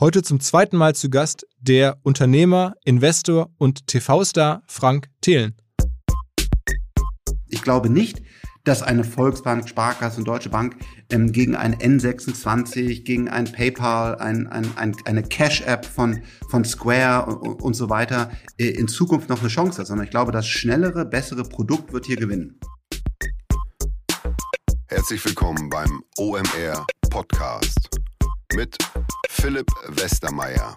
Heute zum zweiten Mal zu Gast der Unternehmer, Investor und TV-Star Frank Thelen. Ich glaube nicht, dass eine Volksbank, Sparkasse und Deutsche Bank ähm, gegen ein N26, gegen ein PayPal, ein, ein, ein, eine Cash-App von, von Square und, und so weiter äh, in Zukunft noch eine Chance hat, sondern ich glaube, das schnellere, bessere Produkt wird hier gewinnen. Herzlich willkommen beim OMR Podcast mit Philipp Westermeier.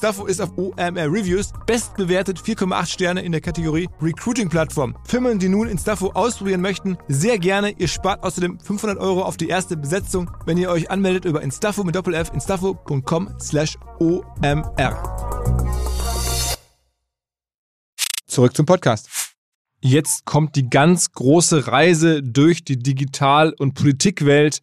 ist auf OMR Reviews bestbewertet 4,8 Sterne in der Kategorie Recruiting Plattform. Firmen, die nun Instafo ausprobieren möchten, sehr gerne. Ihr spart außerdem 500 Euro auf die erste Besetzung, wenn ihr euch anmeldet über Instafo mit Doppel-F, instafo.com slash OMR. Zurück zum Podcast. Jetzt kommt die ganz große Reise durch die Digital- und Politikwelt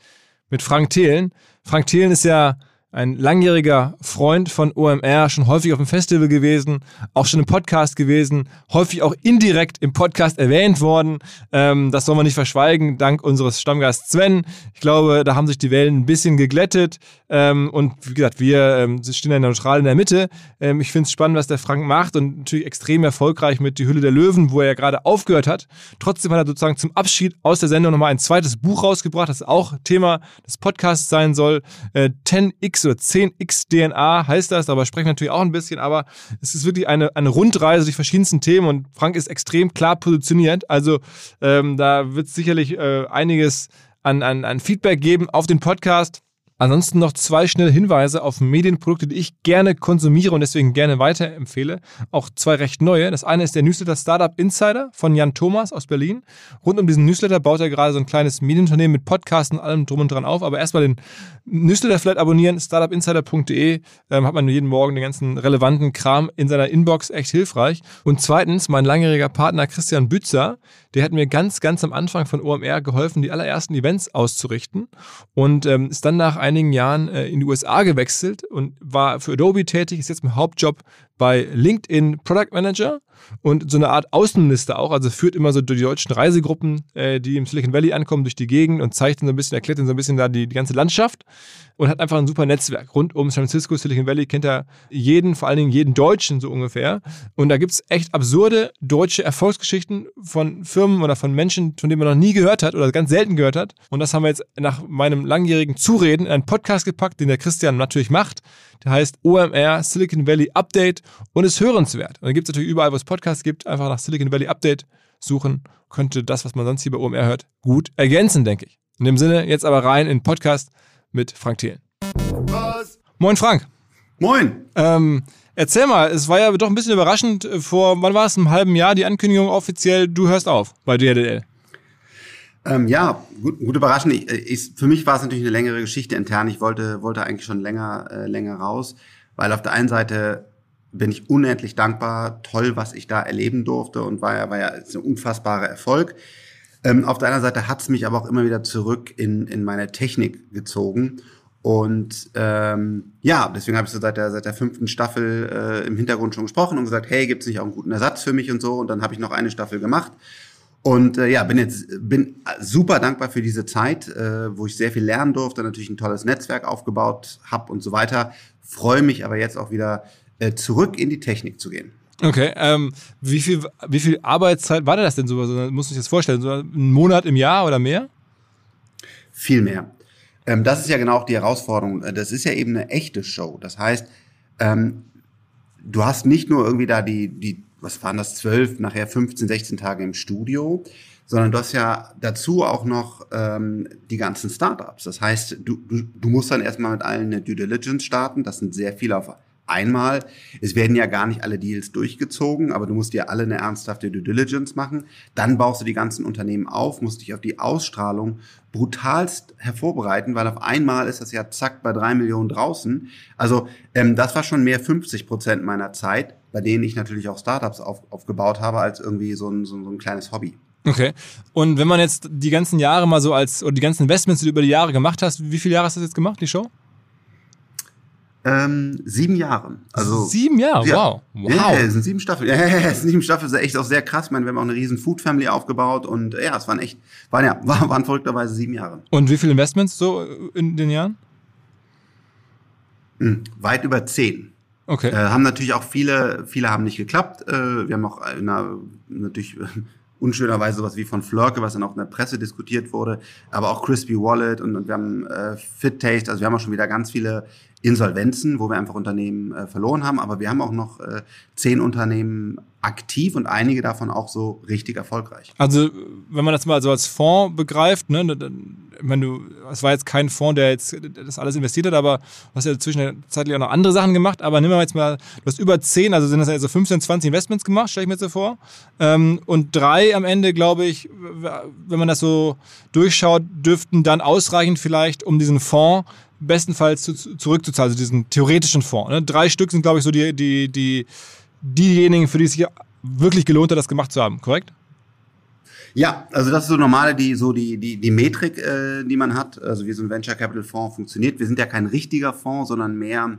mit Frank Thelen. Frank Thelen ist ja ein langjähriger Freund von OMR, schon häufig auf dem Festival gewesen, auch schon im Podcast gewesen, häufig auch indirekt im Podcast erwähnt worden. Ähm, das soll man nicht verschweigen, dank unseres Stammgasts Sven. Ich glaube, da haben sich die Wellen ein bisschen geglättet. Ähm, und wie gesagt, wir ähm, stehen ja neutral in der Mitte. Ähm, ich finde es spannend, was der Frank macht und natürlich extrem erfolgreich mit Die Hülle der Löwen, wo er ja gerade aufgehört hat. Trotzdem hat er sozusagen zum Abschied aus der Sendung nochmal ein zweites Buch rausgebracht, das auch Thema des Podcasts sein soll. Äh, 10x oder 10x DNA heißt das, darüber sprechen wir natürlich auch ein bisschen, aber es ist wirklich eine, eine Rundreise durch verschiedensten Themen und Frank ist extrem klar positioniert. Also ähm, da wird es sicherlich äh, einiges an, an, an Feedback geben auf den Podcast. Ansonsten noch zwei schnelle Hinweise auf Medienprodukte, die ich gerne konsumiere und deswegen gerne weiterempfehle. Auch zwei recht neue. Das eine ist der Newsletter Startup Insider von Jan Thomas aus Berlin. Rund um diesen Newsletter baut er gerade so ein kleines Medienunternehmen mit Podcasts und allem drum und dran auf. Aber erstmal den Newsletter vielleicht abonnieren, startupinsider.de. Ähm, hat man jeden Morgen den ganzen relevanten Kram in seiner Inbox, echt hilfreich. Und zweitens, mein langjähriger Partner Christian Bützer, der hat mir ganz, ganz am Anfang von OMR geholfen, die allerersten Events auszurichten und ähm, ist dann nach einigen Jahren äh, in die USA gewechselt und war für Adobe tätig, ist jetzt im Hauptjob bei LinkedIn Product Manager und so eine Art Außenminister auch, also führt immer so die deutschen Reisegruppen, äh, die im Silicon Valley ankommen, durch die Gegend und zeigt ihnen so ein bisschen, erklärt ihnen so ein bisschen da die, die ganze Landschaft und hat einfach ein super Netzwerk. Rund um San Francisco, Silicon Valley kennt er jeden, vor allen Dingen jeden Deutschen so ungefähr. Und da gibt es echt absurde deutsche Erfolgsgeschichten von Firmen oder von Menschen, von denen man noch nie gehört hat oder ganz selten gehört hat. Und das haben wir jetzt nach meinem langjährigen Zureden in einen Podcast gepackt, den der Christian natürlich macht. Der heißt OMR Silicon Valley Update und ist hörenswert. Und dann gibt es natürlich überall, wo es Podcasts gibt, einfach nach Silicon Valley Update suchen. Könnte das, was man sonst hier bei OMR hört, gut ergänzen, denke ich. In dem Sinne, jetzt aber rein in den Podcast mit Frank Thelen. Was? Moin Frank. Moin. Ähm, erzähl mal, es war ja doch ein bisschen überraschend vor, wann war es, einem halben Jahr die Ankündigung offiziell, du hörst auf bei DRDL. Ähm, ja, gut, gut überraschend. Ich, ich, für mich war es natürlich eine längere Geschichte intern. Ich wollte, wollte eigentlich schon länger, äh, länger raus, weil auf der einen Seite bin ich unendlich dankbar, toll, was ich da erleben durfte und war ja, war ja ein unfassbarer Erfolg. Ähm, auf der anderen Seite hat es mich aber auch immer wieder zurück in, in meine Technik gezogen. Und ähm, ja, deswegen habe ich so seit der, seit der fünften Staffel äh, im Hintergrund schon gesprochen und gesagt, hey, gibt es nicht auch einen guten Ersatz für mich und so. Und dann habe ich noch eine Staffel gemacht. Und äh, ja, bin jetzt bin super dankbar für diese Zeit, äh, wo ich sehr viel lernen durfte, natürlich ein tolles Netzwerk aufgebaut habe und so weiter. Freue mich aber jetzt auch wieder äh, zurück in die Technik zu gehen. Okay, ähm, wie viel wie viel Arbeitszeit war das denn so? Also, muss ich das vorstellen, so ein Monat im Jahr oder mehr? Viel mehr. Ähm, das ist ja genau auch die Herausforderung. Äh, das ist ja eben eine echte Show. Das heißt, ähm, du hast nicht nur irgendwie da die die was waren das, zwölf, nachher 15, 16 Tage im Studio, sondern du hast ja dazu auch noch ähm, die ganzen Startups. Das heißt, du, du, du musst dann erstmal mit allen eine Due Diligence starten. Das sind sehr viele auf einmal. Es werden ja gar nicht alle Deals durchgezogen, aber du musst dir alle eine ernsthafte Due Diligence machen. Dann baust du die ganzen Unternehmen auf, musst dich auf die Ausstrahlung brutalst hervorbereiten, weil auf einmal ist das ja zack bei drei Millionen draußen. Also ähm, das war schon mehr 50 Prozent meiner Zeit, bei denen ich natürlich auch Startups auf, aufgebaut habe, als irgendwie so ein, so, so ein kleines Hobby. Okay. Und wenn man jetzt die ganzen Jahre mal so als, oder die ganzen Investments, die du über die Jahre gemacht hast, wie viele Jahre hast du das jetzt gemacht, die Show? Ähm, sieben Jahre. Also, sieben Jahre, ja. wow. wow. Ja, es sind sieben Staffeln. Ja, ja, sieben Staffeln ist echt auch sehr krass. Ich meine, wir haben auch eine riesen Food Family aufgebaut und ja, es waren echt, waren ja, waren verrückterweise sieben Jahre. Und wie viele Investments so in den Jahren? Hm, weit über zehn. Okay. Äh, haben natürlich auch viele, viele haben nicht geklappt. Äh, wir haben auch einer, natürlich unschönerweise sowas wie von Flörke, was dann auch in der Presse diskutiert wurde, aber auch Crispy Wallet und, und wir haben äh, Fit Taste, also wir haben auch schon wieder ganz viele Insolvenzen, wo wir einfach Unternehmen äh, verloren haben, aber wir haben auch noch äh, zehn Unternehmen aktiv und einige davon auch so richtig erfolgreich. Also wenn man das mal so als Fonds begreift, ne, wenn du, es war jetzt kein Fonds, der jetzt das alles investiert hat, aber hast ja zwischenzeitlich auch noch andere Sachen gemacht, aber nehmen wir jetzt mal, du hast über zehn, also sind das also 15, 20 Investments gemacht, stelle ich mir jetzt so vor, ähm, und drei am Ende, glaube ich, wenn man das so durchschaut, dürften dann ausreichen vielleicht, um diesen Fonds bestenfalls zu, zurückzuzahlen, also diesen theoretischen Fonds. Ne? Drei Stück sind, glaube ich, so die, die, die, diejenigen, für die es sich wirklich gelohnt hat, das gemacht zu haben, korrekt? Ja, also das ist so normale, die so die die die Metrik, äh, die man hat. Also wie so ein Venture Capital Fonds funktioniert. Wir sind ja kein richtiger Fonds, sondern mehr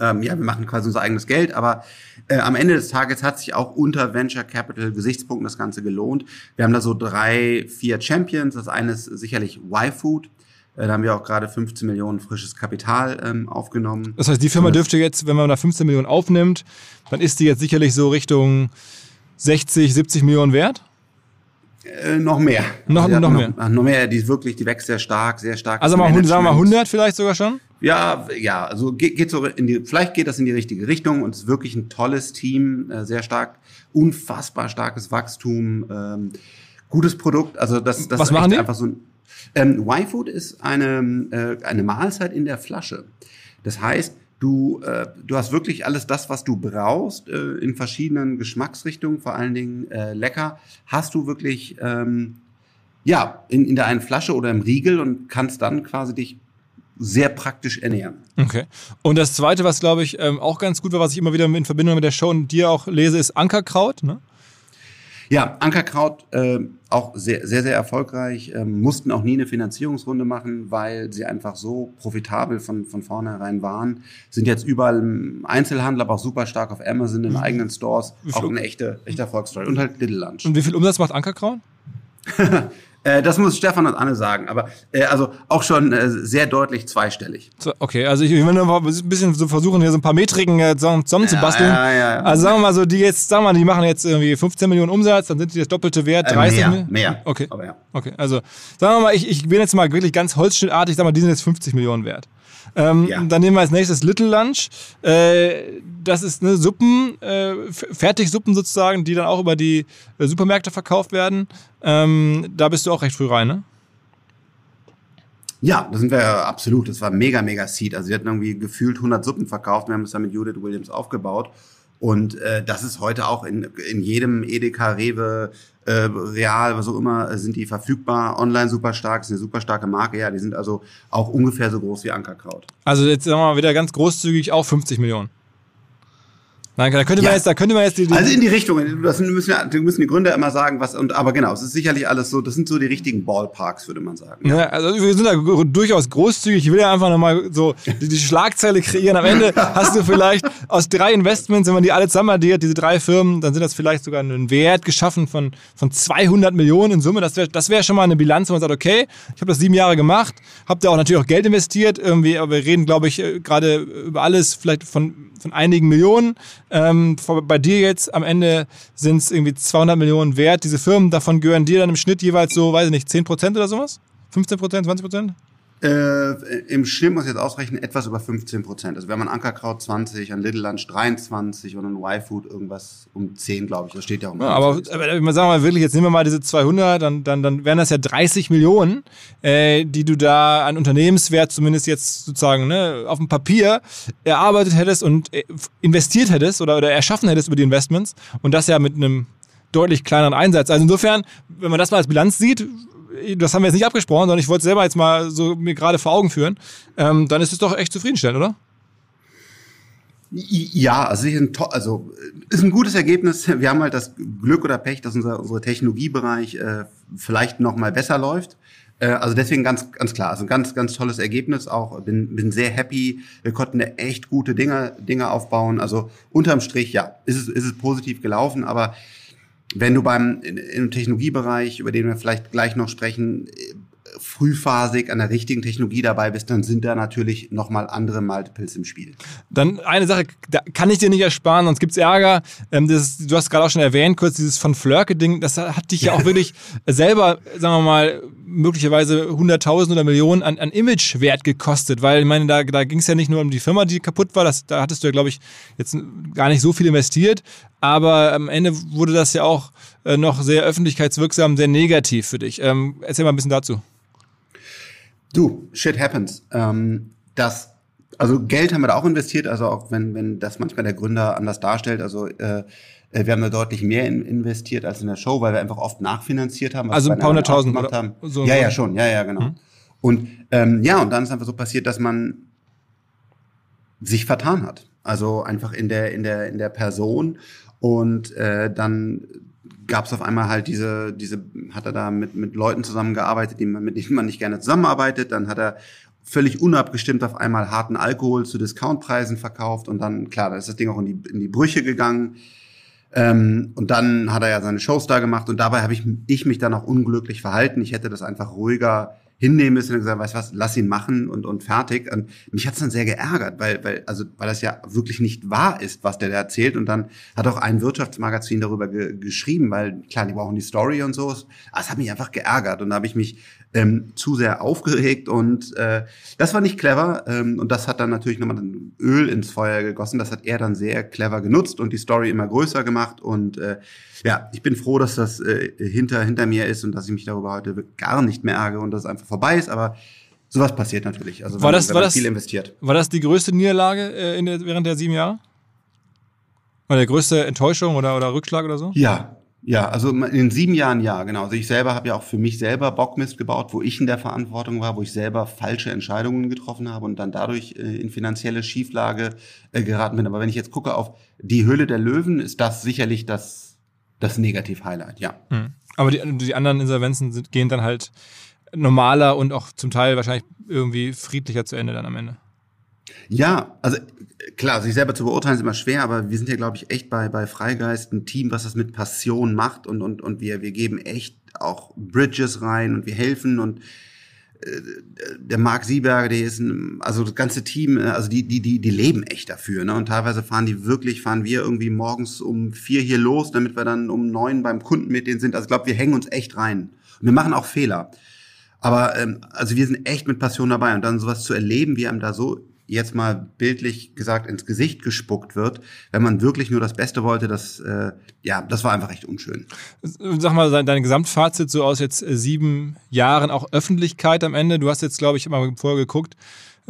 ähm, ja, wir machen quasi unser eigenes Geld, aber äh, am Ende des Tages hat sich auch unter Venture Capital Gesichtspunkten das Ganze gelohnt. Wir haben da so drei, vier Champions. Das eine ist sicherlich Y-Food. Äh, da haben wir auch gerade 15 Millionen frisches Kapital ähm, aufgenommen. Das heißt, die Firma dürfte jetzt, wenn man da 15 Millionen aufnimmt, dann ist die jetzt sicherlich so Richtung 60, 70 Millionen wert? Äh, noch mehr. Noch, also noch, mehr. Noch, mehr. Die ist wirklich, die wächst sehr stark, sehr stark. Also mal, sagen wir mal 100 vielleicht sogar schon? Ja, ja, also geht, geht so in die, vielleicht geht das in die richtige Richtung und es ist wirklich ein tolles Team, äh, sehr stark, unfassbar starkes Wachstum, ähm, gutes Produkt. Also das, das Was ist machen die? einfach so ein ähm, Y-Food ist eine, äh, eine Mahlzeit in der Flasche. Das heißt, du, äh, du hast wirklich alles das, was du brauchst, äh, in verschiedenen Geschmacksrichtungen, vor allen Dingen äh, lecker, hast du wirklich ähm, ja, in, in der einen Flasche oder im Riegel und kannst dann quasi dich sehr praktisch ernähren. Okay. Und das Zweite, was glaube ich ähm, auch ganz gut war, was ich immer wieder in Verbindung mit der Show und dir auch lese, ist Ankerkraut. Ne? Ja, Ankerkraut äh, auch sehr, sehr, sehr erfolgreich, ähm, mussten auch nie eine Finanzierungsrunde machen, weil sie einfach so profitabel von, von vornherein waren. Sind jetzt überall im Einzelhandel, aber auch super stark auf Amazon, in mhm. eigenen Stores. Auch eine echte, echte Erfolgsstory. Und halt Little Lunch. Und wie viel Umsatz macht Ankerkraut? Äh, das muss Stefan und Anne sagen, aber äh, also auch schon äh, sehr deutlich zweistellig. So, okay, also ich will noch ein bisschen so versuchen, hier so ein paar Metriken äh, zusammenzubasteln. Ja, ja, ja, also sagen wir mal so, die jetzt, sagen wir mal, die machen jetzt irgendwie 15 Millionen Umsatz, dann sind die das doppelte Wert, 30 äh, mehr, mehr. Okay. Aber ja. Okay, also sagen wir mal, ich, ich bin jetzt mal wirklich ganz holzschnittartig, sag mal, die sind jetzt 50 Millionen wert. Ähm, ja. Dann nehmen wir als nächstes Little Lunch. Äh, das ist eine Suppen, äh, Fertigsuppen sozusagen, die dann auch über die äh, Supermärkte verkauft werden. Ähm, da bist du auch recht früh rein, ne? Ja, da sind wir absolut. Das war mega, mega Seed. Also wir hatten irgendwie gefühlt 100 Suppen verkauft. Wir haben es dann mit Judith Williams aufgebaut. Und äh, das ist heute auch in, in jedem Edeka, Rewe, äh, Real, was auch immer, äh, sind die verfügbar. Online super stark, ist eine super starke Marke. Ja, die sind also auch ungefähr so groß wie Ankerkraut. Also jetzt sagen wir mal wieder ganz großzügig auch 50 Millionen. Nein, da könnte man jetzt, da könnte man jetzt die, die Also in die Richtung, das müssen, wir müssen die Gründer immer sagen, was, und, aber genau, es ist sicherlich alles so, das sind so die richtigen Ballparks, würde man sagen. Ja, also wir sind da durchaus großzügig. Ich will ja einfach nochmal so die, die Schlagzeile kreieren. Am Ende hast du vielleicht aus drei Investments, wenn man die alle zusammen addiert, diese drei Firmen, dann sind das vielleicht sogar einen Wert geschaffen von, von 200 Millionen in Summe. Das wäre das wär schon mal eine Bilanz, wo man sagt, okay, ich habe das sieben Jahre gemacht, habe da auch natürlich auch Geld investiert. Irgendwie, aber wir reden, glaube ich, äh, gerade über alles vielleicht von, von einigen Millionen. Ähm, bei dir jetzt am Ende sind es irgendwie 200 Millionen wert. Diese Firmen, davon gehören dir dann im Schnitt jeweils so, weiß ich nicht, 10 Prozent oder sowas? 15 Prozent, 20 Prozent? Äh, Im Schnitt muss ich jetzt ausrechnen, etwas über 15 Prozent. Also wir haben an Ankerkraut 20, an Little Lunch 23 und an Y-Food irgendwas um 10, glaube ich. Das steht ja um. Ja, aber, aber sagen wir mal wirklich, jetzt nehmen wir mal diese 200, dann, dann, dann wären das ja 30 Millionen, äh, die du da an Unternehmenswert zumindest jetzt sozusagen ne, auf dem Papier erarbeitet hättest und äh, investiert hättest oder, oder erschaffen hättest über die Investments und das ja mit einem deutlich kleineren Einsatz. Also insofern, wenn man das mal als Bilanz sieht, das haben wir jetzt nicht abgesprochen, sondern ich wollte es selber jetzt mal so mir gerade vor Augen führen, ähm, dann ist es doch echt zufriedenstellend, oder? Ja, also, also ist ein gutes Ergebnis. Wir haben halt das Glück oder Pech, dass unser, unser Technologiebereich äh, vielleicht noch mal besser läuft. Äh, also deswegen ganz, ganz klar, also ein ganz, ganz tolles Ergebnis auch. Bin, bin sehr happy. Wir konnten echt gute Dinge, Dinge aufbauen. Also unterm Strich, ja, ist es, ist es positiv gelaufen, aber wenn du beim im Technologiebereich, über den wir vielleicht gleich noch sprechen, frühphasig an der richtigen Technologie dabei bist, dann sind da natürlich nochmal andere Multiples im Spiel. Dann eine Sache, da kann ich dir nicht ersparen, sonst gibt's Ärger. Ähm, das, du hast gerade auch schon erwähnt, kurz dieses von Flörke-Ding, das hat dich ja auch wirklich selber, sagen wir mal, möglicherweise 100.000 oder Millionen an, an Imagewert gekostet, weil ich meine, da, da ging es ja nicht nur um die Firma, die kaputt war, das, da hattest du ja, glaube ich, jetzt gar nicht so viel investiert, aber am Ende wurde das ja auch äh, noch sehr öffentlichkeitswirksam, sehr negativ für dich. Ähm, erzähl mal ein bisschen dazu. Du, shit happens. Ähm, das, also Geld haben wir da auch investiert, also auch wenn, wenn das manchmal der Gründer anders darstellt, also äh, äh wir haben da deutlich mehr in, investiert als in der Show, weil wir einfach oft nachfinanziert haben. Also ein paar hunderttausend gemacht haben. So ja, ja, schon, ja, ja, genau. Mhm. Und ähm, ja, und dann ist einfach so passiert, dass man sich vertan hat. Also einfach in der, in der, in der Person. Und äh, dann gab es auf einmal halt diese, diese, hat er da mit, mit Leuten zusammengearbeitet, die man, mit denen man nicht gerne zusammenarbeitet. Dann hat er völlig unabgestimmt auf einmal harten Alkohol zu Discountpreisen verkauft und dann, klar, da ist das Ding auch in die, in die Brüche gegangen. Ähm, und dann hat er ja seine Shows da gemacht und dabei habe ich, ich mich dann auch unglücklich verhalten. Ich hätte das einfach ruhiger hinnehmen müssen und gesagt, weißt was, lass ihn machen und, und fertig. Und mich hat's dann sehr geärgert, weil, weil, also, weil das ja wirklich nicht wahr ist, was der da erzählt. Und dann hat auch ein Wirtschaftsmagazin darüber ge geschrieben, weil klar, die brauchen die Story und so. Das hat mich einfach geärgert. Und da habe ich mich ähm, zu sehr aufgeregt und äh, das war nicht clever ähm, und das hat dann natürlich nochmal Öl ins Feuer gegossen. Das hat er dann sehr clever genutzt und die Story immer größer gemacht und äh, ja, ich bin froh, dass das äh, hinter hinter mir ist und dass ich mich darüber heute gar nicht mehr ärgere und dass es einfach vorbei ist, aber Sowas passiert natürlich. Also war das, wenn war das, viel investiert. War das die größte Niederlage äh, in der, während der sieben Jahre? Oder die größte Enttäuschung oder, oder Rückschlag oder so? Ja, ja, also in den sieben Jahren ja, genau. Also ich selber habe ja auch für mich selber Bockmist gebaut, wo ich in der Verantwortung war, wo ich selber falsche Entscheidungen getroffen habe und dann dadurch äh, in finanzielle Schieflage äh, geraten bin. Aber wenn ich jetzt gucke auf die Höhle der Löwen, ist das sicherlich das, das Negativ-Highlight, ja. Hm. Aber die, die anderen Insolvenzen sind, gehen dann halt normaler und auch zum Teil wahrscheinlich irgendwie friedlicher zu Ende dann am Ende. Ja, also klar, sich selber zu beurteilen ist immer schwer, aber wir sind ja, glaube ich, echt bei, bei Freigeist ein Team, was das mit Passion macht und, und, und wir, wir geben echt auch Bridges rein und wir helfen und äh, der Marc Sieberger, der ist ein, also das ganze Team, äh, also die, die, die, die leben echt dafür, ne? Und teilweise fahren die wirklich, fahren wir irgendwie morgens um vier hier los, damit wir dann um neun beim Kunden mit denen sind. Also ich glaube, wir hängen uns echt rein. Und wir machen auch Fehler. Aber ähm, also wir sind echt mit Passion dabei und dann sowas zu erleben, wie einem da so jetzt mal bildlich gesagt ins Gesicht gespuckt wird, wenn man wirklich nur das Beste wollte, das äh, ja, das war einfach echt unschön. Sag mal dein Gesamtfazit so aus jetzt äh, sieben Jahren auch Öffentlichkeit am Ende. Du hast jetzt glaube ich mal vorher geguckt.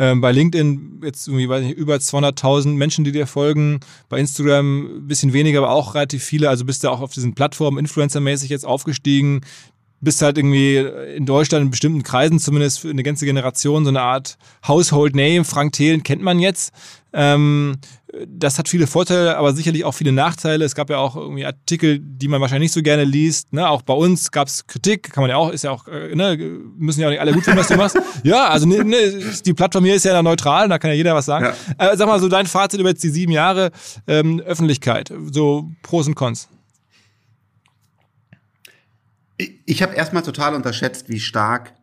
Ähm, bei LinkedIn jetzt irgendwie, weiß nicht, über 200.000 Menschen, die dir folgen. Bei Instagram ein bisschen weniger, aber auch relativ viele. Also bist du auch auf diesen Plattformen influencermäßig jetzt aufgestiegen bist halt irgendwie in Deutschland in bestimmten Kreisen zumindest für eine ganze Generation so eine Art Household Name. Frank Thelen kennt man jetzt. Ähm, das hat viele Vorteile, aber sicherlich auch viele Nachteile. Es gab ja auch irgendwie Artikel, die man wahrscheinlich nicht so gerne liest. Ne? Auch bei uns gab es Kritik, kann man ja auch, ist ja auch, äh, ne? müssen ja auch nicht alle gut finden, was du machst. Ja, also ne, ne, die Plattform hier ist ja neutral, da kann ja jeder was sagen. Ja. Äh, sag mal so dein Fazit über jetzt die sieben Jahre ähm, Öffentlichkeit, so Pros und Cons. Ich habe erstmal total unterschätzt, wie stark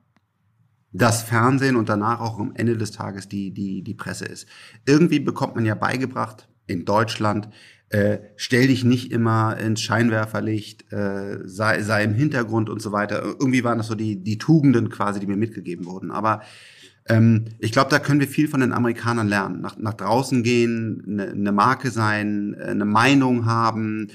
das Fernsehen und danach auch am Ende des Tages die, die, die Presse ist. Irgendwie bekommt man ja beigebracht in Deutschland, äh, stell dich nicht immer ins Scheinwerferlicht, äh, sei, sei im Hintergrund und so weiter. Irgendwie waren das so die, die Tugenden quasi, die mir mitgegeben wurden. Aber ähm, ich glaube, da können wir viel von den Amerikanern lernen. Nach, nach draußen gehen, eine ne Marke sein, eine Meinung haben,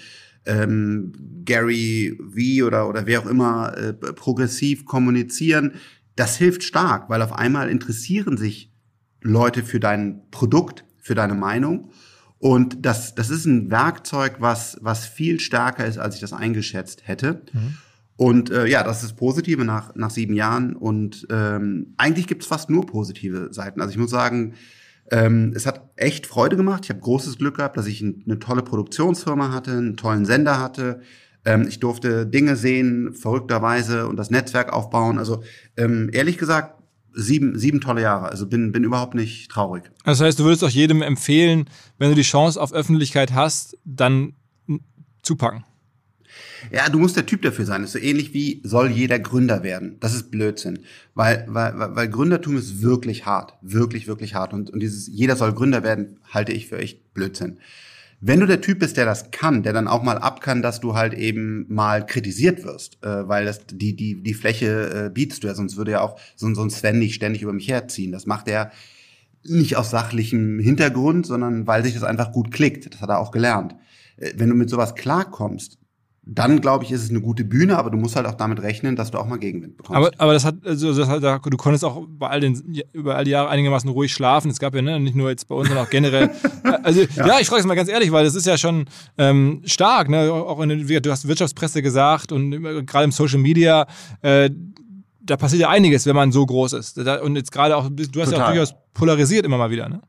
ähm, Gary V oder, oder wer auch immer äh, progressiv kommunizieren das hilft stark, weil auf einmal interessieren sich Leute für dein Produkt, für deine Meinung. Und das, das ist ein Werkzeug, was, was viel stärker ist, als ich das eingeschätzt hätte. Mhm. Und äh, ja, das ist Positive nach, nach sieben Jahren. Und ähm, eigentlich gibt es fast nur positive Seiten. Also ich muss sagen, ähm, es hat echt Freude gemacht. Ich habe großes Glück gehabt, dass ich ein, eine tolle Produktionsfirma hatte, einen tollen Sender hatte, ähm, ich durfte Dinge sehen, verrückterweise, und das Netzwerk aufbauen. Also ähm, ehrlich gesagt, sieben, sieben tolle Jahre. Also bin, bin überhaupt nicht traurig. Das heißt, du würdest auch jedem empfehlen, wenn du die Chance auf Öffentlichkeit hast, dann zupacken. Ja, du musst der Typ dafür sein. Das ist so ähnlich wie soll jeder Gründer werden. Das ist Blödsinn. Weil, weil, weil Gründertum ist wirklich hart. Wirklich, wirklich hart. Und, und dieses jeder soll Gründer werden, halte ich für echt Blödsinn. Wenn du der Typ bist, der das kann, der dann auch mal ab kann, dass du halt eben mal kritisiert wirst, äh, weil das die die die Fläche äh, bietest du ja, sonst würde ja auch so, so ein Sven nicht ständig über mich herziehen. Das macht er nicht aus sachlichem Hintergrund, sondern weil sich das einfach gut klickt. Das hat er auch gelernt. Äh, wenn du mit sowas klarkommst, dann glaube ich, ist es eine gute Bühne, aber du musst halt auch damit rechnen, dass du auch mal Gegenwind bekommst. Aber, aber das hat, also das hat, du konntest auch bei all den, über all die Jahre einigermaßen ruhig schlafen. Es gab ja ne, nicht nur jetzt bei uns, sondern auch generell. also ja, ja ich frage es mal ganz ehrlich, weil das ist ja schon ähm, stark. Ne? Auch in, du hast Wirtschaftspresse gesagt und gerade im Social Media. Äh, da passiert ja einiges, wenn man so groß ist. Und jetzt gerade auch, du hast Total. ja auch durchaus polarisiert immer mal wieder, ne?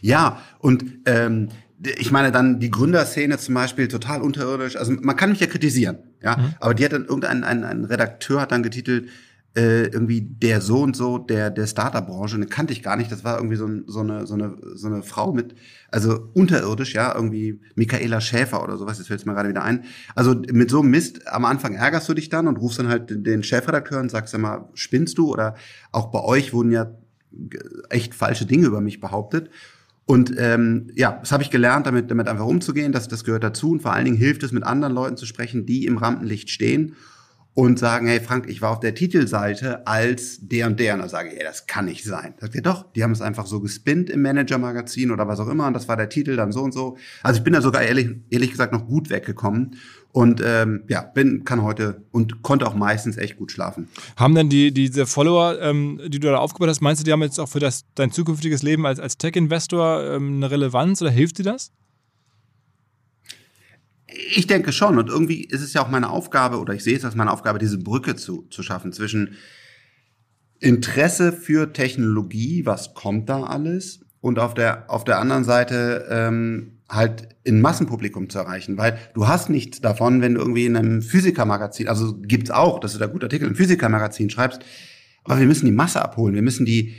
Ja, und ähm, ich meine dann die Gründerszene zum Beispiel total unterirdisch. Also man kann mich ja kritisieren, ja. Mhm. Aber die hat dann irgendein ein, ein Redakteur hat dann getitelt äh, irgendwie der so und so der der Startup-Branche. Den kannte ich gar nicht. Das war irgendwie so, ein, so eine so eine so eine Frau mit also unterirdisch, ja, irgendwie Michaela Schäfer oder sowas. Das fällt mir gerade wieder ein. Also mit so einem Mist am Anfang ärgerst du dich dann und rufst dann halt den Chefredakteur und sagst immer spinnst du oder auch bei euch wurden ja echt falsche Dinge über mich behauptet. Und ähm, ja, das habe ich gelernt, damit, damit einfach umzugehen. Das, das gehört dazu. Und vor allen Dingen hilft es, mit anderen Leuten zu sprechen, die im Rampenlicht stehen und sagen, hey Frank, ich war auf der Titelseite als der und der. Und dann sage ich, hey, das kann nicht sein. Sagt ihr doch, die haben es einfach so gespinnt im Manager-Magazin oder was auch immer. Und das war der Titel dann so und so. Also ich bin da sogar ehrlich, ehrlich gesagt noch gut weggekommen. Und ähm, ja, bin, kann heute und konnte auch meistens echt gut schlafen. Haben denn die, diese Follower, ähm, die du da aufgebaut hast, meinst du, die haben jetzt auch für das, dein zukünftiges Leben als, als Tech-Investor ähm, eine Relevanz oder hilft dir das? Ich denke schon. Und irgendwie ist es ja auch meine Aufgabe, oder ich sehe es als meine Aufgabe, diese Brücke zu, zu schaffen zwischen Interesse für Technologie, was kommt da alles, und auf der, auf der anderen Seite ähm, halt ein Massenpublikum zu erreichen, weil du hast nichts davon, wenn du irgendwie in einem Physikermagazin, also gibt's auch, dass du da gut Artikel im Physikermagazin schreibst, aber wir müssen die Masse abholen, wir müssen die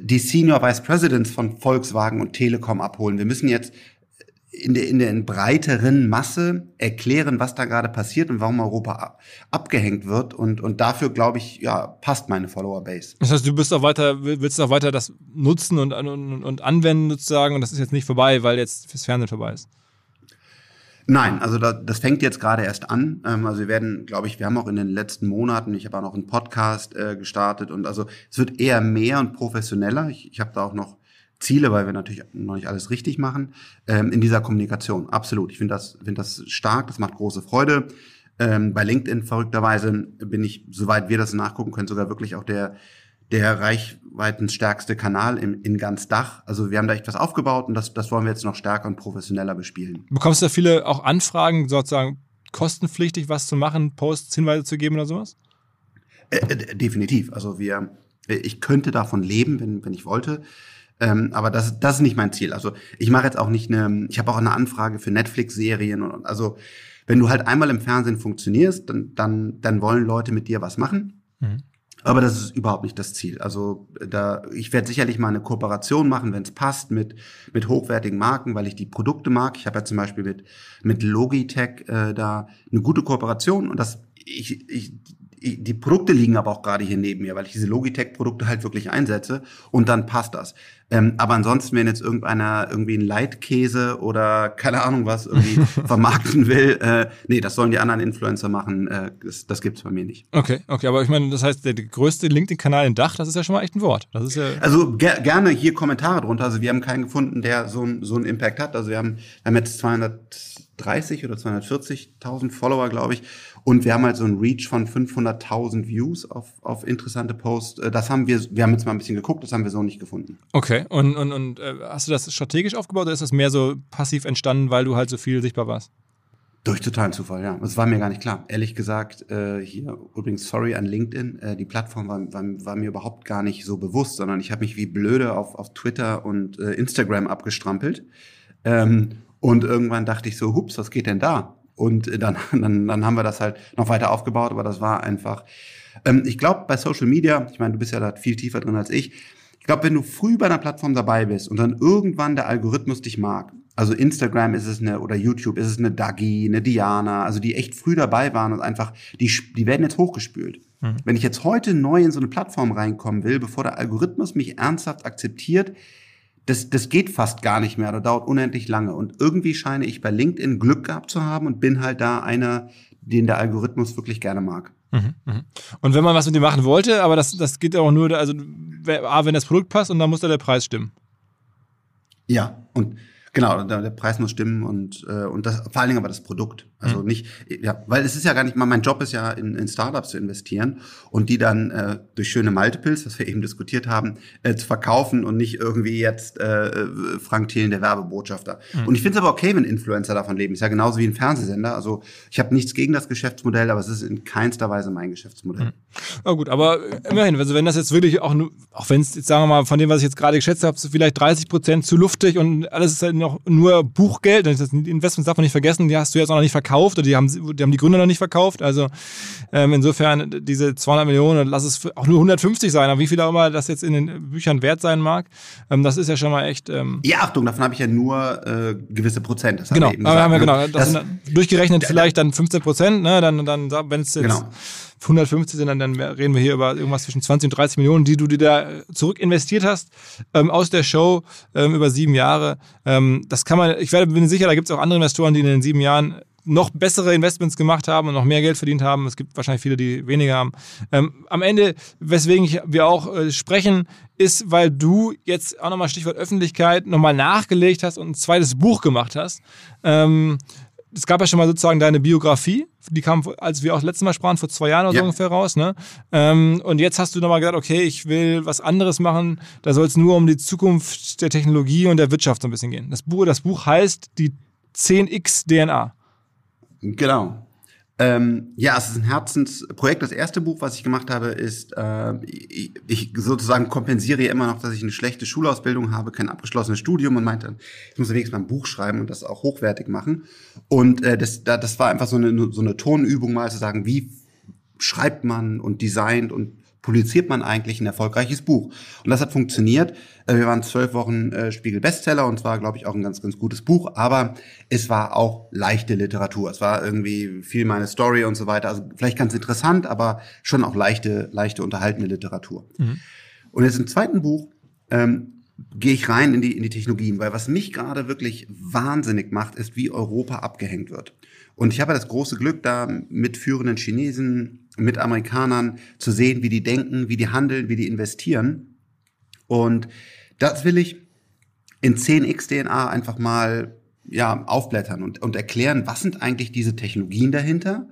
die Senior Vice Presidents von Volkswagen und Telekom abholen. Wir müssen jetzt in der, in der in breiteren Masse erklären, was da gerade passiert und warum Europa ab, abgehängt wird. Und, und dafür, glaube ich, ja, passt meine Follower-Base. Das heißt, du bist auch weiter, willst auch weiter das nutzen und, und, und anwenden sozusagen und das ist jetzt nicht vorbei, weil jetzt fürs Fernsehen vorbei ist. Nein, also da, das fängt jetzt gerade erst an. Ähm, also wir werden, glaube ich, wir haben auch in den letzten Monaten, ich habe auch noch einen Podcast äh, gestartet und also es wird eher mehr und professioneller. Ich, ich habe da auch noch Ziele, weil wir natürlich noch nicht alles richtig machen, ähm, in dieser Kommunikation. Absolut. Ich finde das, finde das stark, das macht große Freude. Ähm, bei LinkedIn verrückterweise bin ich, soweit wir das nachgucken können, sogar wirklich auch der, der reichweitenstärkste Kanal in, in ganz Dach. Also wir haben da echt was aufgebaut und das, das wollen wir jetzt noch stärker und professioneller bespielen. Bekommst du da viele auch Anfragen, sozusagen kostenpflichtig was zu machen, Posts, Hinweise zu geben oder sowas? Äh, äh definitiv. Also wir, ich könnte davon leben, wenn, wenn ich wollte. Ähm, aber das, das ist nicht mein Ziel. Also ich mache jetzt auch nicht eine, ich habe auch eine Anfrage für Netflix-Serien und also wenn du halt einmal im Fernsehen funktionierst, dann, dann, dann wollen Leute mit dir was machen. Mhm. Aber das ist überhaupt nicht das Ziel. Also da, ich werde sicherlich mal eine Kooperation machen, wenn es passt, mit, mit hochwertigen Marken, weil ich die Produkte mag. Ich habe ja zum Beispiel mit, mit Logitech äh, da eine gute Kooperation und das, ich, ich, die Produkte liegen aber auch gerade hier neben mir, weil ich diese Logitech-Produkte halt wirklich einsetze und dann passt das. Ähm, aber ansonsten, wenn jetzt irgendeiner irgendwie einen Leitkäse oder keine Ahnung was irgendwie vermarkten will, äh, nee, das sollen die anderen Influencer machen, äh, das, das gibt's bei mir nicht. Okay, okay, aber ich meine, das heißt, der größte LinkedIn-Kanal in Dach, das ist ja schon mal echt ein Wort. Das ist ja also ger gerne hier Kommentare drunter. Also wir haben keinen gefunden, der so, so einen Impact hat. Also wir haben, wir haben jetzt 230 oder 240.000 Follower, glaube ich. Und wir haben halt so ein Reach von 500.000 Views auf, auf interessante Posts. Äh, das haben wir, wir haben jetzt mal ein bisschen geguckt, das haben wir so nicht gefunden. Okay, und, und, und äh, hast du das strategisch aufgebaut oder ist das mehr so passiv entstanden, weil du halt so viel sichtbar warst? Durch totalen Zufall, ja. Das war mir gar nicht klar. Ehrlich gesagt, äh, hier übrigens sorry an LinkedIn, äh, die Plattform war, war, war mir überhaupt gar nicht so bewusst, sondern ich habe mich wie blöde auf, auf Twitter und äh, Instagram abgestrampelt. Ähm, und irgendwann dachte ich so, hups, was geht denn da? Und dann, dann, dann haben wir das halt noch weiter aufgebaut, aber das war einfach. Ähm, ich glaube, bei Social Media, ich meine, du bist ja da viel tiefer drin als ich. Ich glaube, wenn du früh bei einer Plattform dabei bist und dann irgendwann der Algorithmus dich mag, also Instagram ist es eine oder YouTube ist es eine Dagi, eine Diana, also die echt früh dabei waren und einfach, die, die werden jetzt hochgespült. Mhm. Wenn ich jetzt heute neu in so eine Plattform reinkommen will, bevor der Algorithmus mich ernsthaft akzeptiert, das, das geht fast gar nicht mehr oder dauert unendlich lange. Und irgendwie scheine ich bei LinkedIn Glück gehabt zu haben und bin halt da einer, den der Algorithmus wirklich gerne mag. Mhm, mhm. Und wenn man was mit dem machen wollte, aber das, das geht auch nur, also A, wenn das Produkt passt und dann muss da der Preis stimmen. Ja, und Genau, der, der Preis muss stimmen und, äh, und das, vor allen Dingen aber das Produkt. Also mhm. nicht, ja, weil es ist ja gar nicht mal, mein Job ist ja in, in Startups zu investieren und die dann äh, durch schöne Multiples, was wir eben diskutiert haben, äh, zu verkaufen und nicht irgendwie jetzt äh, Frank Thelen, der Werbebotschafter. Mhm. Und ich finde es aber okay, wenn Influencer davon leben. Ist ja genauso wie ein Fernsehsender. Also ich habe nichts gegen das Geschäftsmodell, aber es ist in keinster Weise mein Geschäftsmodell. Mhm. Na gut, aber immerhin, also wenn das jetzt wirklich auch, auch wenn es, sagen wir mal, von dem, was ich jetzt gerade geschätzt habe, vielleicht 30 Prozent zu luftig und alles ist halt noch noch nur Buchgeld, das Investments darf man nicht vergessen, die hast du jetzt auch noch nicht verkauft oder die haben die, haben die Gründer noch nicht verkauft. Also ähm, insofern diese 200 Millionen, lass es auch nur 150 sein, aber wie viel auch immer das jetzt in den Büchern wert sein mag, ähm, das ist ja schon mal echt. Ähm ja, Achtung, davon habe ich ja nur äh, gewisse Prozent. Das genau, haben wir, haben wir genau. Das, das sind durchgerechnet vielleicht dann 15 Prozent, ne? Dann, dann wenn es jetzt. Genau 150 sind, dann, dann reden wir hier über irgendwas zwischen 20 und 30 Millionen, die du dir da zurück investiert hast ähm, aus der Show ähm, über sieben Jahre. Ähm, das kann man, ich werde, bin sicher, da gibt es auch andere Investoren, die in den sieben Jahren noch bessere Investments gemacht haben und noch mehr Geld verdient haben. Es gibt wahrscheinlich viele, die weniger haben. Ähm, am Ende, weswegen ich, wir auch äh, sprechen, ist, weil du jetzt auch nochmal Stichwort Öffentlichkeit nochmal nachgelegt hast und ein zweites Buch gemacht hast. Ähm, es gab ja schon mal sozusagen deine Biografie, die kam, als wir auch das letzte Mal sprachen, vor zwei Jahren oder ja. so ungefähr raus. Ne? Ähm, und jetzt hast du nochmal gesagt, okay, ich will was anderes machen. Da soll es nur um die Zukunft der Technologie und der Wirtschaft so ein bisschen gehen. Das Buch, das Buch heißt die 10x DNA. Genau. Ähm, ja, es ist ein Herzensprojekt. Das erste Buch, was ich gemacht habe, ist, äh, ich, sozusagen kompensiere immer noch, dass ich eine schlechte Schulausbildung habe, kein abgeschlossenes Studium und meinte, ich muss wenigstens mal ein Buch schreiben und das auch hochwertig machen. Und äh, das, das war einfach so eine, so eine Tonübung mal zu sagen, wie schreibt man und designt und publiziert man eigentlich ein erfolgreiches Buch? Und das hat funktioniert. Äh, wir waren zwölf Wochen äh, Spiegel-Bestseller und zwar, glaube ich, auch ein ganz, ganz gutes Buch. Aber es war auch leichte Literatur. Es war irgendwie viel meine Story und so weiter. Also vielleicht ganz interessant, aber schon auch leichte, leichte unterhaltende Literatur. Mhm. Und jetzt im zweiten Buch ähm, gehe ich rein in die, in die Technologien, weil was mich gerade wirklich wahnsinnig macht, ist, wie Europa abgehängt wird. Und ich habe das große Glück, da mit führenden Chinesen, mit Amerikanern zu sehen, wie die denken, wie die handeln, wie die investieren. Und das will ich in 10x DNA einfach mal ja, aufblättern und, und erklären, was sind eigentlich diese Technologien dahinter?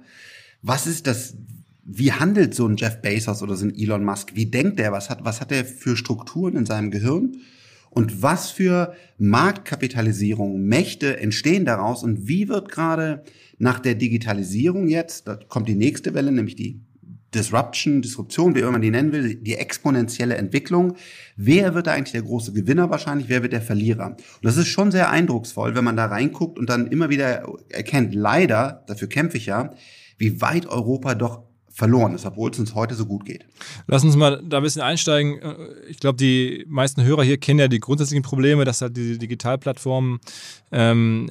Was ist das, wie handelt so ein Jeff Bezos oder so ein Elon Musk? Wie denkt der? Was hat, was hat er für Strukturen in seinem Gehirn? Und was für Marktkapitalisierung, Mächte entstehen daraus? Und wie wird gerade nach der Digitalisierung jetzt, da kommt die nächste Welle, nämlich die Disruption, Disruption, wie immer man die nennen will, die exponentielle Entwicklung. Wer wird da eigentlich der große Gewinner wahrscheinlich? Wer wird der Verlierer? Und das ist schon sehr eindrucksvoll, wenn man da reinguckt und dann immer wieder erkennt, leider, dafür kämpfe ich ja, wie weit Europa doch verloren ist, obwohl es uns heute so gut geht. Lass uns mal da ein bisschen einsteigen. Ich glaube, die meisten Hörer hier kennen ja die grundsätzlichen Probleme, dass halt diese Digitalplattformen, ähm,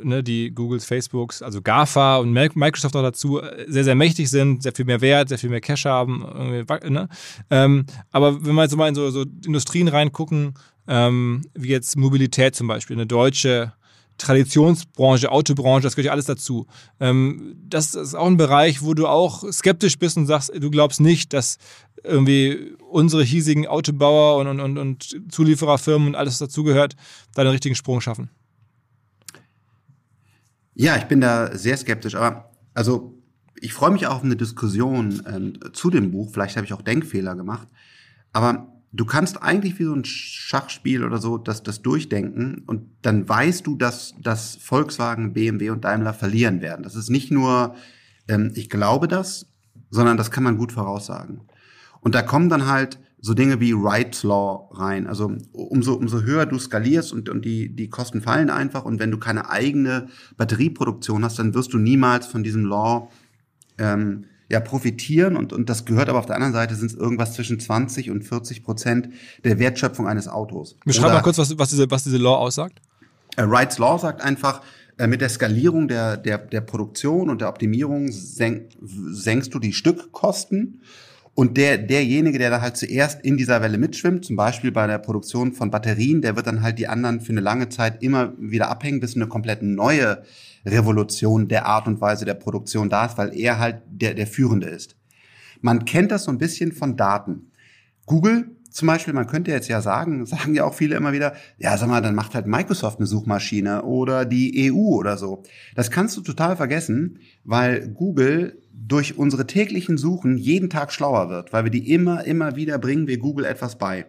ne, die Googles, Facebooks, also GAFA und Microsoft auch dazu, sehr, sehr mächtig sind, sehr viel mehr Wert, sehr viel mehr Cash haben. Ne? Ähm, aber wenn wir jetzt mal in so, so Industrien reingucken, ähm, wie jetzt Mobilität zum Beispiel, eine deutsche Traditionsbranche, Autobranche, das gehört ja alles dazu. Ähm, das ist auch ein Bereich, wo du auch skeptisch bist und sagst, du glaubst nicht, dass irgendwie unsere hiesigen Autobauer und, und, und Zuliefererfirmen und alles, was dazugehört, da den richtigen Sprung schaffen. Ja, ich bin da sehr skeptisch, aber also ich freue mich auch auf eine Diskussion äh, zu dem Buch. Vielleicht habe ich auch Denkfehler gemacht, aber du kannst eigentlich wie so ein Schachspiel oder so das, das durchdenken und dann weißt du, dass, dass Volkswagen, BMW und Daimler verlieren werden. Das ist nicht nur, ähm, ich glaube das, sondern das kann man gut voraussagen. Und da kommen dann halt so Dinge wie Wright's Law rein. Also umso, umso höher du skalierst und, und die, die Kosten fallen einfach und wenn du keine eigene Batterieproduktion hast, dann wirst du niemals von diesem Law ähm, ja profitieren und, und das gehört aber auf der anderen Seite sind es irgendwas zwischen 20 und 40 Prozent der Wertschöpfung eines Autos. Beschreib Oder, mal kurz, was, was, diese, was diese Law aussagt. Äh, Wright's Law sagt einfach, äh, mit der Skalierung der, der, der Produktion und der Optimierung senk, senkst du die Stückkosten und der, derjenige, der da halt zuerst in dieser Welle mitschwimmt, zum Beispiel bei der Produktion von Batterien, der wird dann halt die anderen für eine lange Zeit immer wieder abhängen, bis eine komplett neue Revolution der Art und Weise der Produktion da ist, weil er halt der, der Führende ist. Man kennt das so ein bisschen von Daten. Google zum Beispiel, man könnte jetzt ja sagen, sagen ja auch viele immer wieder, ja, sag mal, dann macht halt Microsoft eine Suchmaschine oder die EU oder so. Das kannst du total vergessen, weil Google durch unsere täglichen Suchen jeden Tag schlauer wird, weil wir die immer, immer wieder bringen wir Google etwas bei.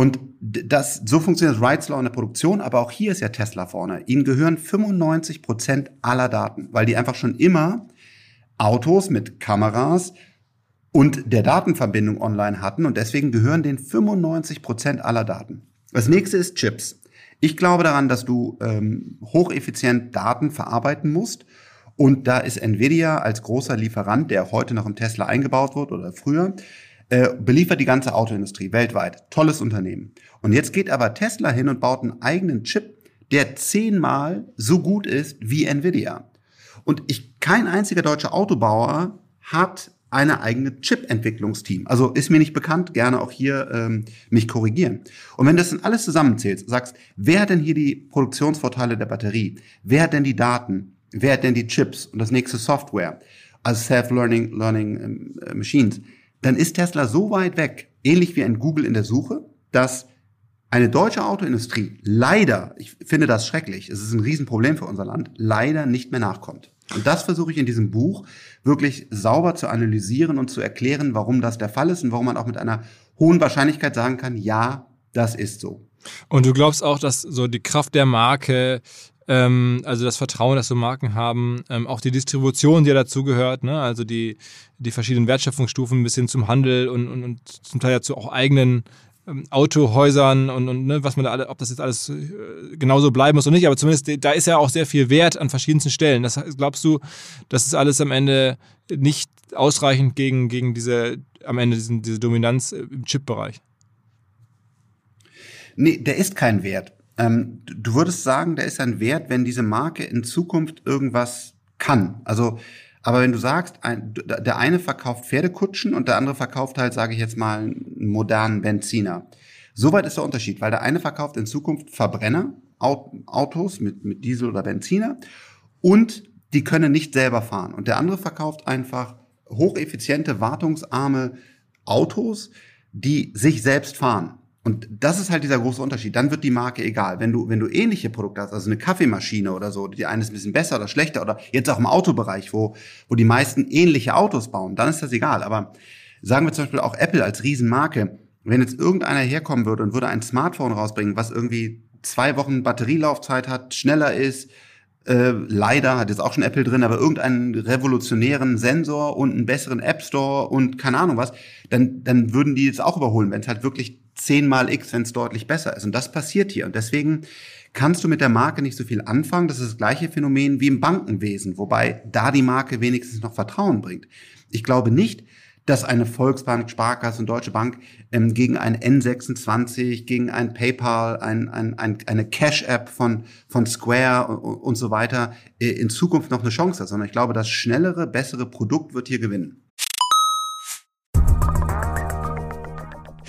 Und das, so funktioniert Wright's Law in der Produktion, aber auch hier ist ja Tesla vorne. Ihnen gehören 95 Prozent aller Daten, weil die einfach schon immer Autos mit Kameras und der Datenverbindung online hatten und deswegen gehören denen 95 Prozent aller Daten. Das nächste ist Chips. Ich glaube daran, dass du ähm, hocheffizient Daten verarbeiten musst und da ist Nvidia als großer Lieferant, der heute noch im Tesla eingebaut wird oder früher, äh, beliefert die ganze Autoindustrie weltweit. Tolles Unternehmen. Und jetzt geht aber Tesla hin und baut einen eigenen Chip, der zehnmal so gut ist wie Nvidia. Und ich, kein einziger deutscher Autobauer hat eine eigene Chip-Entwicklungsteam. Also ist mir nicht bekannt, gerne auch hier ähm, mich korrigieren. Und wenn das dann alles zusammenzählt, sagst, wer hat denn hier die Produktionsvorteile der Batterie? Wer hat denn die Daten? Wer hat denn die Chips und das nächste Software? Also Self-Learning Learning, ähm, äh, Machines dann ist Tesla so weit weg, ähnlich wie ein Google in der Suche, dass eine deutsche Autoindustrie leider, ich finde das schrecklich, es ist ein Riesenproblem für unser Land, leider nicht mehr nachkommt. Und das versuche ich in diesem Buch wirklich sauber zu analysieren und zu erklären, warum das der Fall ist und warum man auch mit einer hohen Wahrscheinlichkeit sagen kann, ja, das ist so. Und du glaubst auch, dass so die Kraft der Marke ähm, also das Vertrauen, das so Marken haben, ähm, auch die Distribution, die ja dazugehört, ne? also die, die verschiedenen Wertschöpfungsstufen bis hin zum Handel und, und, und zum Teil ja zu auch eigenen ähm, Autohäusern und, und ne, was man da alle, ob das jetzt alles äh, genauso bleiben muss oder nicht, aber zumindest da ist ja auch sehr viel Wert an verschiedensten Stellen. Das glaubst du, das ist alles am Ende nicht ausreichend gegen, gegen diese, am Ende diesen, diese Dominanz im Chip-Bereich? Nee, der ist kein Wert. Ähm, du würdest sagen, der ist ein Wert, wenn diese Marke in Zukunft irgendwas kann. Also, aber wenn du sagst, ein, der eine verkauft Pferdekutschen und der andere verkauft halt, sage ich jetzt mal, einen modernen Benziner. Soweit ist der Unterschied, weil der eine verkauft in Zukunft Verbrenner, Autos mit, mit Diesel oder Benziner und die können nicht selber fahren. Und der andere verkauft einfach hocheffiziente, wartungsarme Autos, die sich selbst fahren. Und das ist halt dieser große Unterschied. Dann wird die Marke egal. Wenn du, wenn du ähnliche Produkte hast, also eine Kaffeemaschine oder so, die eine ist ein bisschen besser oder schlechter oder jetzt auch im Autobereich, wo, wo die meisten ähnliche Autos bauen, dann ist das egal. Aber sagen wir zum Beispiel auch Apple als Riesenmarke, wenn jetzt irgendeiner herkommen würde und würde ein Smartphone rausbringen, was irgendwie zwei Wochen Batterielaufzeit hat, schneller ist, äh, leider hat jetzt auch schon Apple drin, aber irgendeinen revolutionären Sensor und einen besseren App Store und keine Ahnung was, dann, dann würden die jetzt auch überholen, wenn es halt wirklich zehnmal X, wenn es deutlich besser ist. Und das passiert hier. Und deswegen kannst du mit der Marke nicht so viel anfangen. Das ist das gleiche Phänomen wie im Bankenwesen, wobei da die Marke wenigstens noch Vertrauen bringt. Ich glaube nicht, dass eine Volksbank, Sparkasse und Deutsche Bank ähm, gegen ein N26, gegen ein PayPal, ein, ein, ein, eine Cash-App von, von Square und, und so weiter äh, in Zukunft noch eine Chance hat, sondern ich glaube, das schnellere, bessere Produkt wird hier gewinnen.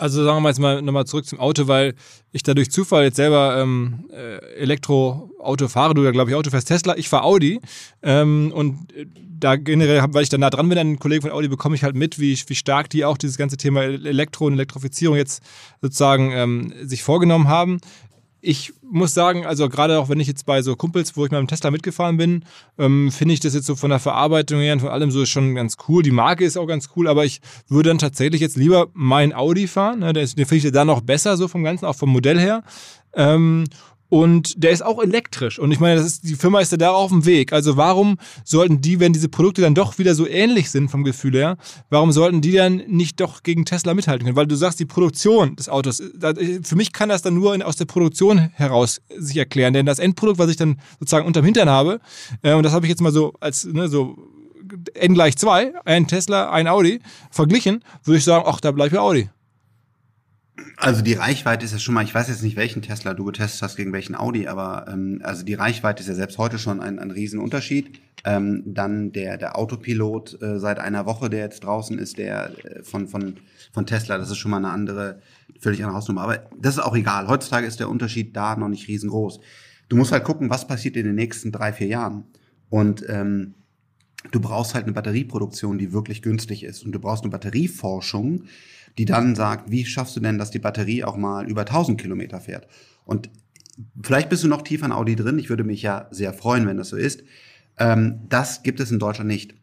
Also sagen wir jetzt mal nochmal zurück zum Auto, weil ich da durch Zufall jetzt selber ähm, äh, Elektroauto fahre. Du ja, glaube ich, Auto fährst Tesla. Ich fahre Audi. Ähm, und da generell, weil ich da nah dran bin an den Kollegen von Audi, bekomme ich halt mit, wie, wie stark die auch dieses ganze Thema Elektro und Elektrifizierung jetzt sozusagen ähm, sich vorgenommen haben ich muss sagen, also gerade auch wenn ich jetzt bei so Kumpels, wo ich mit dem Tesla mitgefahren bin, ähm, finde ich das jetzt so von der Verarbeitung her und von allem so schon ganz cool. Die Marke ist auch ganz cool, aber ich würde dann tatsächlich jetzt lieber mein Audi fahren. Ne? Den finde ich dann noch besser so vom Ganzen, auch vom Modell her. Ähm, und der ist auch elektrisch. Und ich meine, das ist, die Firma ist ja da auf dem Weg. Also warum sollten die, wenn diese Produkte dann doch wieder so ähnlich sind vom Gefühl her, warum sollten die dann nicht doch gegen Tesla mithalten können? Weil du sagst, die Produktion des Autos, für mich kann das dann nur aus der Produktion heraus sich erklären. Denn das Endprodukt, was ich dann sozusagen unterm Hintern habe, äh, und das habe ich jetzt mal so als ne, so N gleich zwei, ein Tesla, ein Audi, verglichen, würde ich sagen, ach, da bleibt ja Audi. Also die Reichweite ist ja schon mal, ich weiß jetzt nicht, welchen Tesla du getestet hast gegen welchen Audi, aber ähm, also die Reichweite ist ja selbst heute schon ein, ein Riesenunterschied. Ähm, dann der, der Autopilot äh, seit einer Woche, der jetzt draußen ist, der äh, von, von, von Tesla, das ist schon mal eine andere, völlig andere Hausnummer. Aber das ist auch egal. Heutzutage ist der Unterschied da noch nicht riesengroß. Du musst halt gucken, was passiert in den nächsten drei, vier Jahren. Und ähm, du brauchst halt eine Batterieproduktion, die wirklich günstig ist. Und du brauchst eine Batterieforschung, die dann sagt, wie schaffst du denn, dass die Batterie auch mal über 1000 Kilometer fährt? Und vielleicht bist du noch tiefer in Audi drin. Ich würde mich ja sehr freuen, wenn das so ist. Ähm, das gibt es in Deutschland nicht.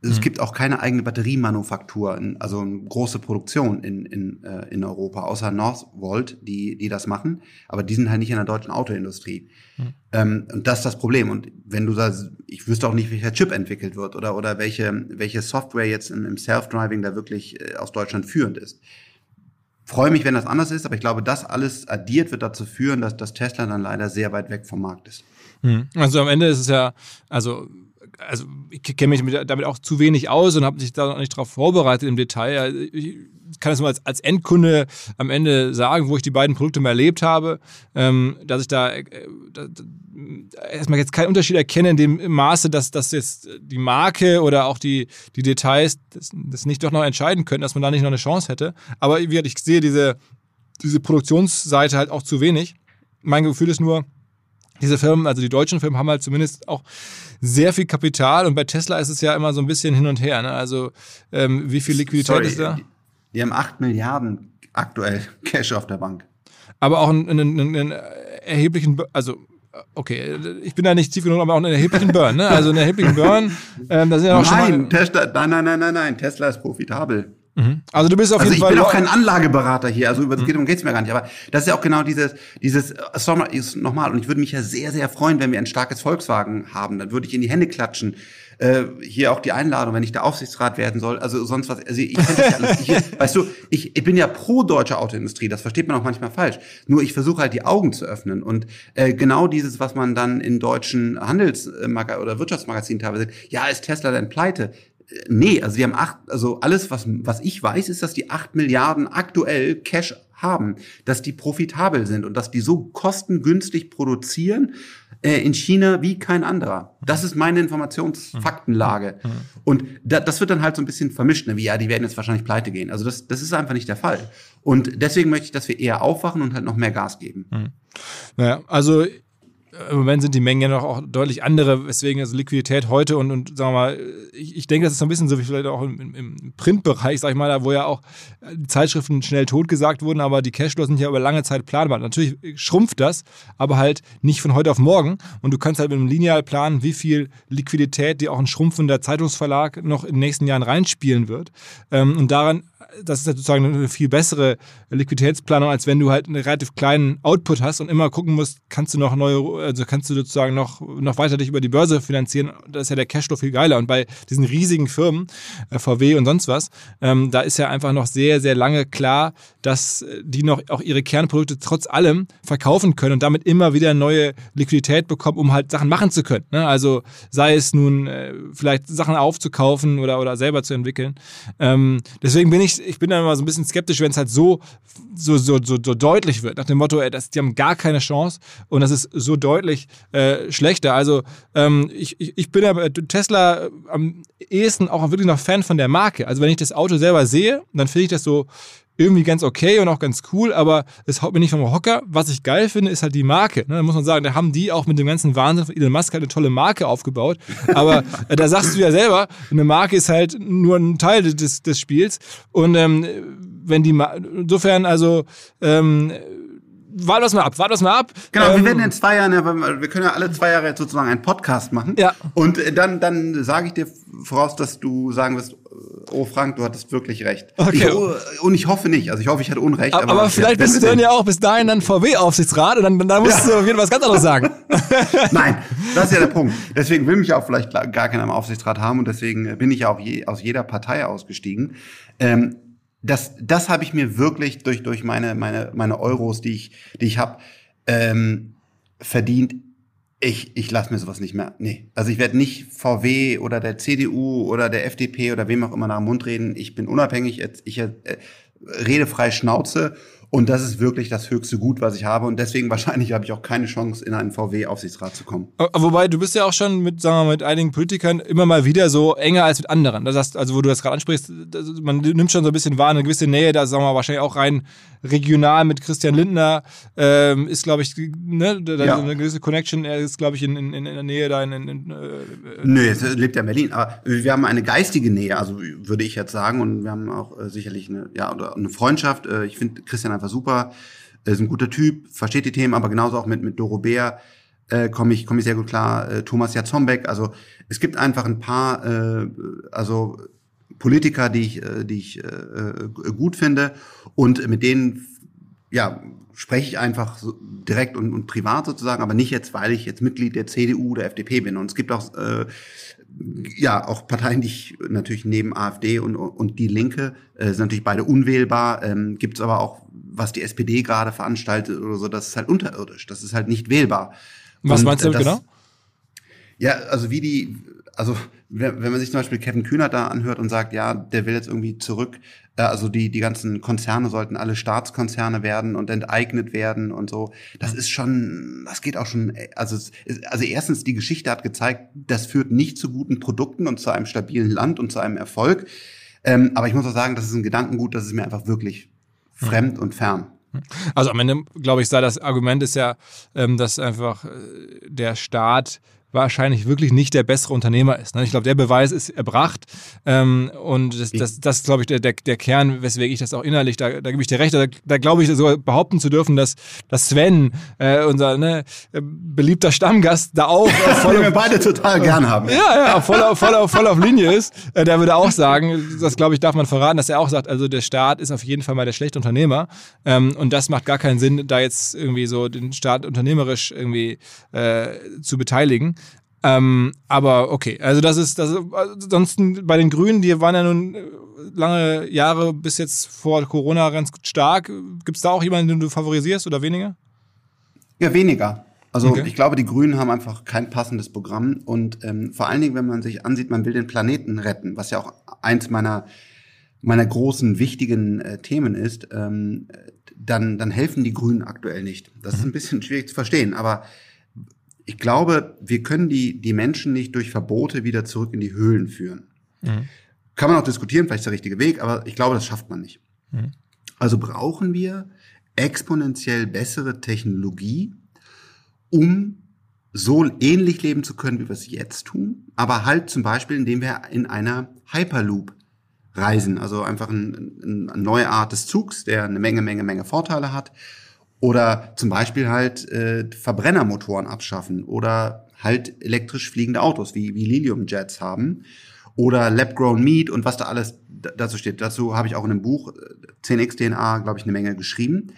Es mhm. gibt auch keine eigene Batteriemanufaktur, also eine große Produktion in, in, äh, in Europa, außer Northvolt, die, die das machen. Aber die sind halt nicht in der deutschen Autoindustrie. Mhm. Ähm, und das ist das Problem. Und wenn du sagst, ich wüsste auch nicht, welcher Chip entwickelt wird oder, oder welche, welche Software jetzt im, im Self-Driving da wirklich äh, aus Deutschland führend ist. Freue mich, wenn das anders ist, aber ich glaube, das alles addiert wird dazu führen, dass das Tesla dann leider sehr weit weg vom Markt ist. Mhm. Also am Ende ist es ja, also also ich kenne mich damit auch zu wenig aus und habe mich da noch nicht darauf vorbereitet im Detail. Ich kann es nur als, als Endkunde am Ende sagen, wo ich die beiden Produkte mal erlebt habe, ähm, dass ich da, äh, da, erstmal jetzt keinen Unterschied erkenne in dem Maße, dass, dass jetzt die Marke oder auch die, die Details das, das nicht doch noch entscheiden könnten, dass man da nicht noch eine Chance hätte. Aber wie ich sehe diese, diese Produktionsseite halt auch zu wenig. Mein Gefühl ist nur, diese Firmen, also die deutschen Firmen, haben halt zumindest auch sehr viel Kapital und bei Tesla ist es ja immer so ein bisschen hin und her. Ne? Also ähm, wie viel Liquidität Sorry, ist da? Die haben 8 Milliarden aktuell Cash auf der Bank. Aber auch einen, einen, einen erheblichen, also okay, ich bin da nicht tief genug, aber auch einen erheblichen Burn, ne? Also einen erheblichen Burn. Ähm, da sind ja auch nein, schon mal Tesla, nein, nein, nein, nein, nein, Tesla ist profitabel. Mhm. Also du bist auf also jeden Fall. Ich bin auch kein Anlageberater hier, also über das mhm. geht um geht's mir gar nicht. Aber das ist ja auch genau dieses, dieses Sommer ist nochmal. Und ich würde mich ja sehr, sehr freuen, wenn wir ein starkes Volkswagen haben. Dann würde ich in die Hände klatschen. äh, hier auch die Einladung, wenn ich der Aufsichtsrat werden soll, also sonst was. Also ich kenn das ja alles. Hier, weißt du, ich, ich bin ja pro deutsche Autoindustrie, das versteht man auch manchmal falsch. Nur ich versuche halt die Augen zu öffnen. Und äh, genau dieses, was man dann in deutschen Handelsmagazinen oder Wirtschaftsmagazinen teilweise sieht, ja, ist Tesla denn pleite? Nee, also die haben acht, also alles, was, was ich weiß, ist, dass die acht Milliarden aktuell Cash haben, dass die profitabel sind und dass die so kostengünstig produzieren äh, in China wie kein anderer. Das ist meine Informationsfaktenlage. Mhm. Und da, das wird dann halt so ein bisschen vermischt, ne? wie ja, die werden jetzt wahrscheinlich pleite gehen. Also das, das ist einfach nicht der Fall. Und deswegen möchte ich, dass wir eher aufwachen und halt noch mehr Gas geben. Mhm. Naja, also im Moment sind die Mengen ja noch auch deutlich andere, weswegen also Liquidität heute und, und sagen wir mal, ich, ich denke, das ist so ein bisschen so wie vielleicht auch im, im Printbereich, sag ich mal, da wo ja auch die Zeitschriften schnell totgesagt wurden, aber die Cashflows sind ja über lange Zeit planbar. Natürlich schrumpft das, aber halt nicht von heute auf morgen und du kannst halt mit einem Lineal planen, wie viel Liquidität dir auch ein schrumpfender Zeitungsverlag noch in den nächsten Jahren reinspielen wird. Ähm, und daran das ist sozusagen eine viel bessere Liquiditätsplanung, als wenn du halt einen relativ kleinen Output hast und immer gucken musst, kannst du noch neue, also kannst du sozusagen noch, noch weiter dich über die Börse finanzieren. Da ist ja der Cashflow viel geiler. Und bei diesen riesigen Firmen, äh, VW und sonst was, ähm, da ist ja einfach noch sehr, sehr lange klar, dass die noch auch ihre Kernprodukte trotz allem verkaufen können und damit immer wieder neue Liquidität bekommen, um halt Sachen machen zu können. Ne? Also sei es nun äh, vielleicht Sachen aufzukaufen oder, oder selber zu entwickeln. Ähm, deswegen bin ich ich, bin dann immer so ein bisschen skeptisch, wenn es halt so, so, so, so, so deutlich wird, nach dem Motto, ey, das, die haben gar keine Chance und das ist so deutlich äh, schlechter. Also ähm, ich, ich, ich bin ja Tesla am ehesten auch wirklich noch Fan von der Marke. Also wenn ich das Auto selber sehe, dann finde ich das so irgendwie ganz okay und auch ganz cool, aber es haut mir nicht vom Hocker. Was ich geil finde, ist halt die Marke. Ne? Da muss man sagen, da haben die auch mit dem ganzen Wahnsinn von Elon Musk halt eine tolle Marke aufgebaut. Aber äh, da sagst du ja selber, eine Marke ist halt nur ein Teil des, des Spiels. Und ähm, wenn die, Ma insofern also ähm, warte das mal ab, warte das mal ab. Genau, ähm, wir werden in zwei Jahren, wir können ja alle zwei Jahre jetzt sozusagen einen Podcast machen. Ja. Und dann, dann sage ich dir voraus, dass du sagen wirst, oh Frank, du hattest wirklich recht. Okay. Ich, und ich hoffe nicht, also ich hoffe, ich hatte Unrecht. Aber, aber vielleicht bist du dann ja auch bis dahin dann VW-Aufsichtsrat und dann, dann musst ja. du auf jeden Fall was ganz anderes sagen. Nein, das ist ja der Punkt. Deswegen will mich auch vielleicht gar keiner im Aufsichtsrat haben und deswegen bin ich ja auch je, aus jeder Partei ausgestiegen. Ähm, das, das habe ich mir wirklich durch, durch meine, meine, meine Euros, die ich, die ich habe, ähm, verdient. Ich, ich lasse mir sowas nicht mehr. Nee. Also ich werde nicht VW oder der CDU oder der FDP oder wem auch immer nach dem Mund reden. Ich bin unabhängig, ich äh, rede frei Schnauze und das ist wirklich das höchste Gut, was ich habe. Und deswegen wahrscheinlich habe ich auch keine Chance, in einen VW-Aufsichtsrat zu kommen. Wobei, du bist ja auch schon mit, sagen wir mal, mit einigen Politikern immer mal wieder so enger als mit anderen. Das heißt, also wo du das gerade ansprichst, man nimmt schon so ein bisschen wahr, eine gewisse Nähe, da sagen wir wahrscheinlich auch rein regional mit Christian Lindner, ähm, ist, glaube ich, ne, da ja. eine gewisse Connection. Er ist, glaube ich, in, in, in der Nähe da in. in, in äh, Nö, er lebt ja in Berlin. Aber wir haben eine geistige Nähe, also würde ich jetzt sagen. Und wir haben auch äh, sicherlich eine, ja, oder eine Freundschaft. Äh, ich finde Christian einfach super. Er ist ein guter Typ, versteht die Themen, aber genauso auch mit, mit Doro Bär äh, komme ich, komm ich sehr gut klar. Äh, Thomas Jatzombeck, also es gibt einfach ein paar, äh, also Politiker, die ich, äh, die ich äh, äh, gut finde und mit denen ja spreche ich einfach so direkt und, und privat sozusagen, aber nicht jetzt, weil ich jetzt Mitglied der CDU oder FDP bin. Und es gibt auch äh, ja auch Parteien, die ich natürlich neben AfD und, und die Linke äh, sind natürlich beide unwählbar. Ähm, gibt es aber auch, was die SPD gerade veranstaltet oder so, das ist halt unterirdisch. Das ist halt nicht wählbar. Was und, meinst du das, genau? Ja, also wie die, also wenn man sich zum Beispiel Kevin Kühnert da anhört und sagt, ja, der will jetzt irgendwie zurück, äh, also die, die ganzen Konzerne sollten alle Staatskonzerne werden und enteignet werden und so. Das ist schon, das geht auch schon, also, also erstens, die Geschichte hat gezeigt, das führt nicht zu guten Produkten und zu einem stabilen Land und zu einem Erfolg. Ähm, aber ich muss auch sagen, das ist ein Gedankengut, das ist mir einfach wirklich fremd mhm. und fern. Also am Ende, glaube ich, sei das Argument ist ja, ähm, dass einfach äh, der Staat wahrscheinlich wirklich nicht der bessere Unternehmer ist. Ne? Ich glaube, der Beweis ist erbracht ähm, und das, das, das ist, glaube ich, der, der, der Kern, weswegen ich das auch innerlich, da, da gebe ich dir recht, da, da glaube ich sogar behaupten zu dürfen, dass, dass Sven, äh, unser ne, beliebter Stammgast, da auch äh, voll auf, wir beide total gern haben. Ja, ja, voll, auf, voll, auf, voll auf Linie ist. Äh, der würde auch sagen, das glaube ich, darf man verraten, dass er auch sagt, also der Staat ist auf jeden Fall mal der schlechte Unternehmer ähm, und das macht gar keinen Sinn, da jetzt irgendwie so den Staat unternehmerisch irgendwie äh, zu beteiligen. Ähm, aber okay, also das ist, das ansonsten bei den Grünen, die waren ja nun äh, lange Jahre bis jetzt vor Corona ganz stark. Gibt es da auch jemanden, den du favorisierst oder weniger? Ja, weniger. Also okay. ich glaube, die Grünen haben einfach kein passendes Programm und ähm, vor allen Dingen, wenn man sich ansieht, man will den Planeten retten, was ja auch eins meiner meiner großen wichtigen äh, Themen ist, ähm, dann dann helfen die Grünen aktuell nicht. Das ist ein bisschen schwierig zu verstehen, aber ich glaube, wir können die die Menschen nicht durch Verbote wieder zurück in die Höhlen führen. Mhm. Kann man auch diskutieren, vielleicht ist der richtige Weg, aber ich glaube, das schafft man nicht. Mhm. Also brauchen wir exponentiell bessere Technologie, um so ähnlich leben zu können, wie wir es jetzt tun, aber halt zum Beispiel, indem wir in einer Hyperloop reisen, also einfach ein, eine neue Art des Zugs, der eine Menge, Menge, Menge Vorteile hat, oder zum Beispiel halt äh, Verbrennermotoren abschaffen oder halt elektrisch fliegende Autos wie, wie Lilium-Jets haben oder Lab-Grown Meat und was da alles dazu steht. Dazu habe ich auch in einem Buch 10x äh, DNA, glaube ich, eine Menge geschrieben.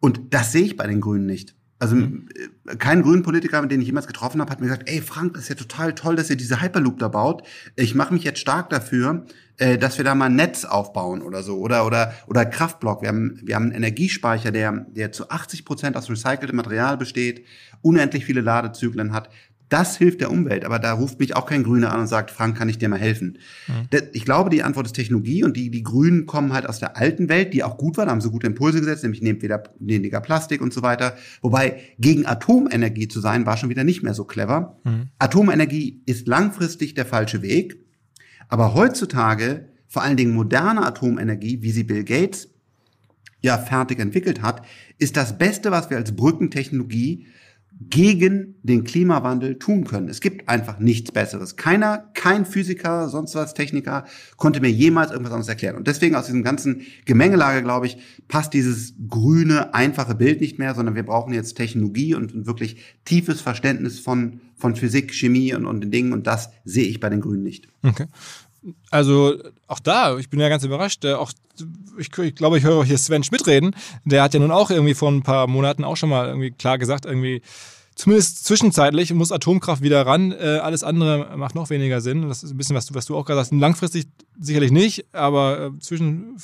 Und das sehe ich bei den Grünen nicht. Also mhm. Äh, kein grünen Politiker, den ich jemals getroffen habe, hat mir gesagt, ey Frank, das ist ja total toll, dass ihr diese Hyperloop da baut. Ich mache mich jetzt stark dafür, äh, dass wir da mal ein Netz aufbauen oder so oder oder oder Kraftblock. Wir haben wir haben einen Energiespeicher, der der zu 80 Prozent aus recyceltem Material besteht, unendlich viele Ladezyklen hat. Das hilft der Umwelt, aber da ruft mich auch kein Grüner an und sagt, Frank, kann ich dir mal helfen? Mhm. Ich glaube, die Antwort ist Technologie und die, die Grünen kommen halt aus der alten Welt, die auch gut war, da haben sie gute Impulse gesetzt, nämlich nehmt wieder weniger Plastik und so weiter. Wobei gegen Atomenergie zu sein, war schon wieder nicht mehr so clever. Mhm. Atomenergie ist langfristig der falsche Weg, aber heutzutage vor allen Dingen moderne Atomenergie, wie sie Bill Gates ja fertig entwickelt hat, ist das Beste, was wir als Brückentechnologie gegen den Klimawandel tun können. Es gibt einfach nichts Besseres. Keiner, kein Physiker, sonst was Techniker konnte mir jemals irgendwas anderes erklären. Und deswegen aus diesem ganzen Gemengelage, glaube ich, passt dieses grüne, einfache Bild nicht mehr, sondern wir brauchen jetzt Technologie und ein wirklich tiefes Verständnis von, von Physik, Chemie und, und den Dingen. Und das sehe ich bei den Grünen nicht. Okay. Also auch da, ich bin ja ganz überrascht. Äh, auch ich, ich glaube, ich höre hier Sven Schmidt reden. Der hat ja nun auch irgendwie vor ein paar Monaten auch schon mal irgendwie klar gesagt, irgendwie zumindest zwischenzeitlich muss Atomkraft wieder ran. Äh, alles andere macht noch weniger Sinn. Das ist ein bisschen, was du, was du auch gerade sagst. Langfristig sicherlich nicht, aber äh, zwischen,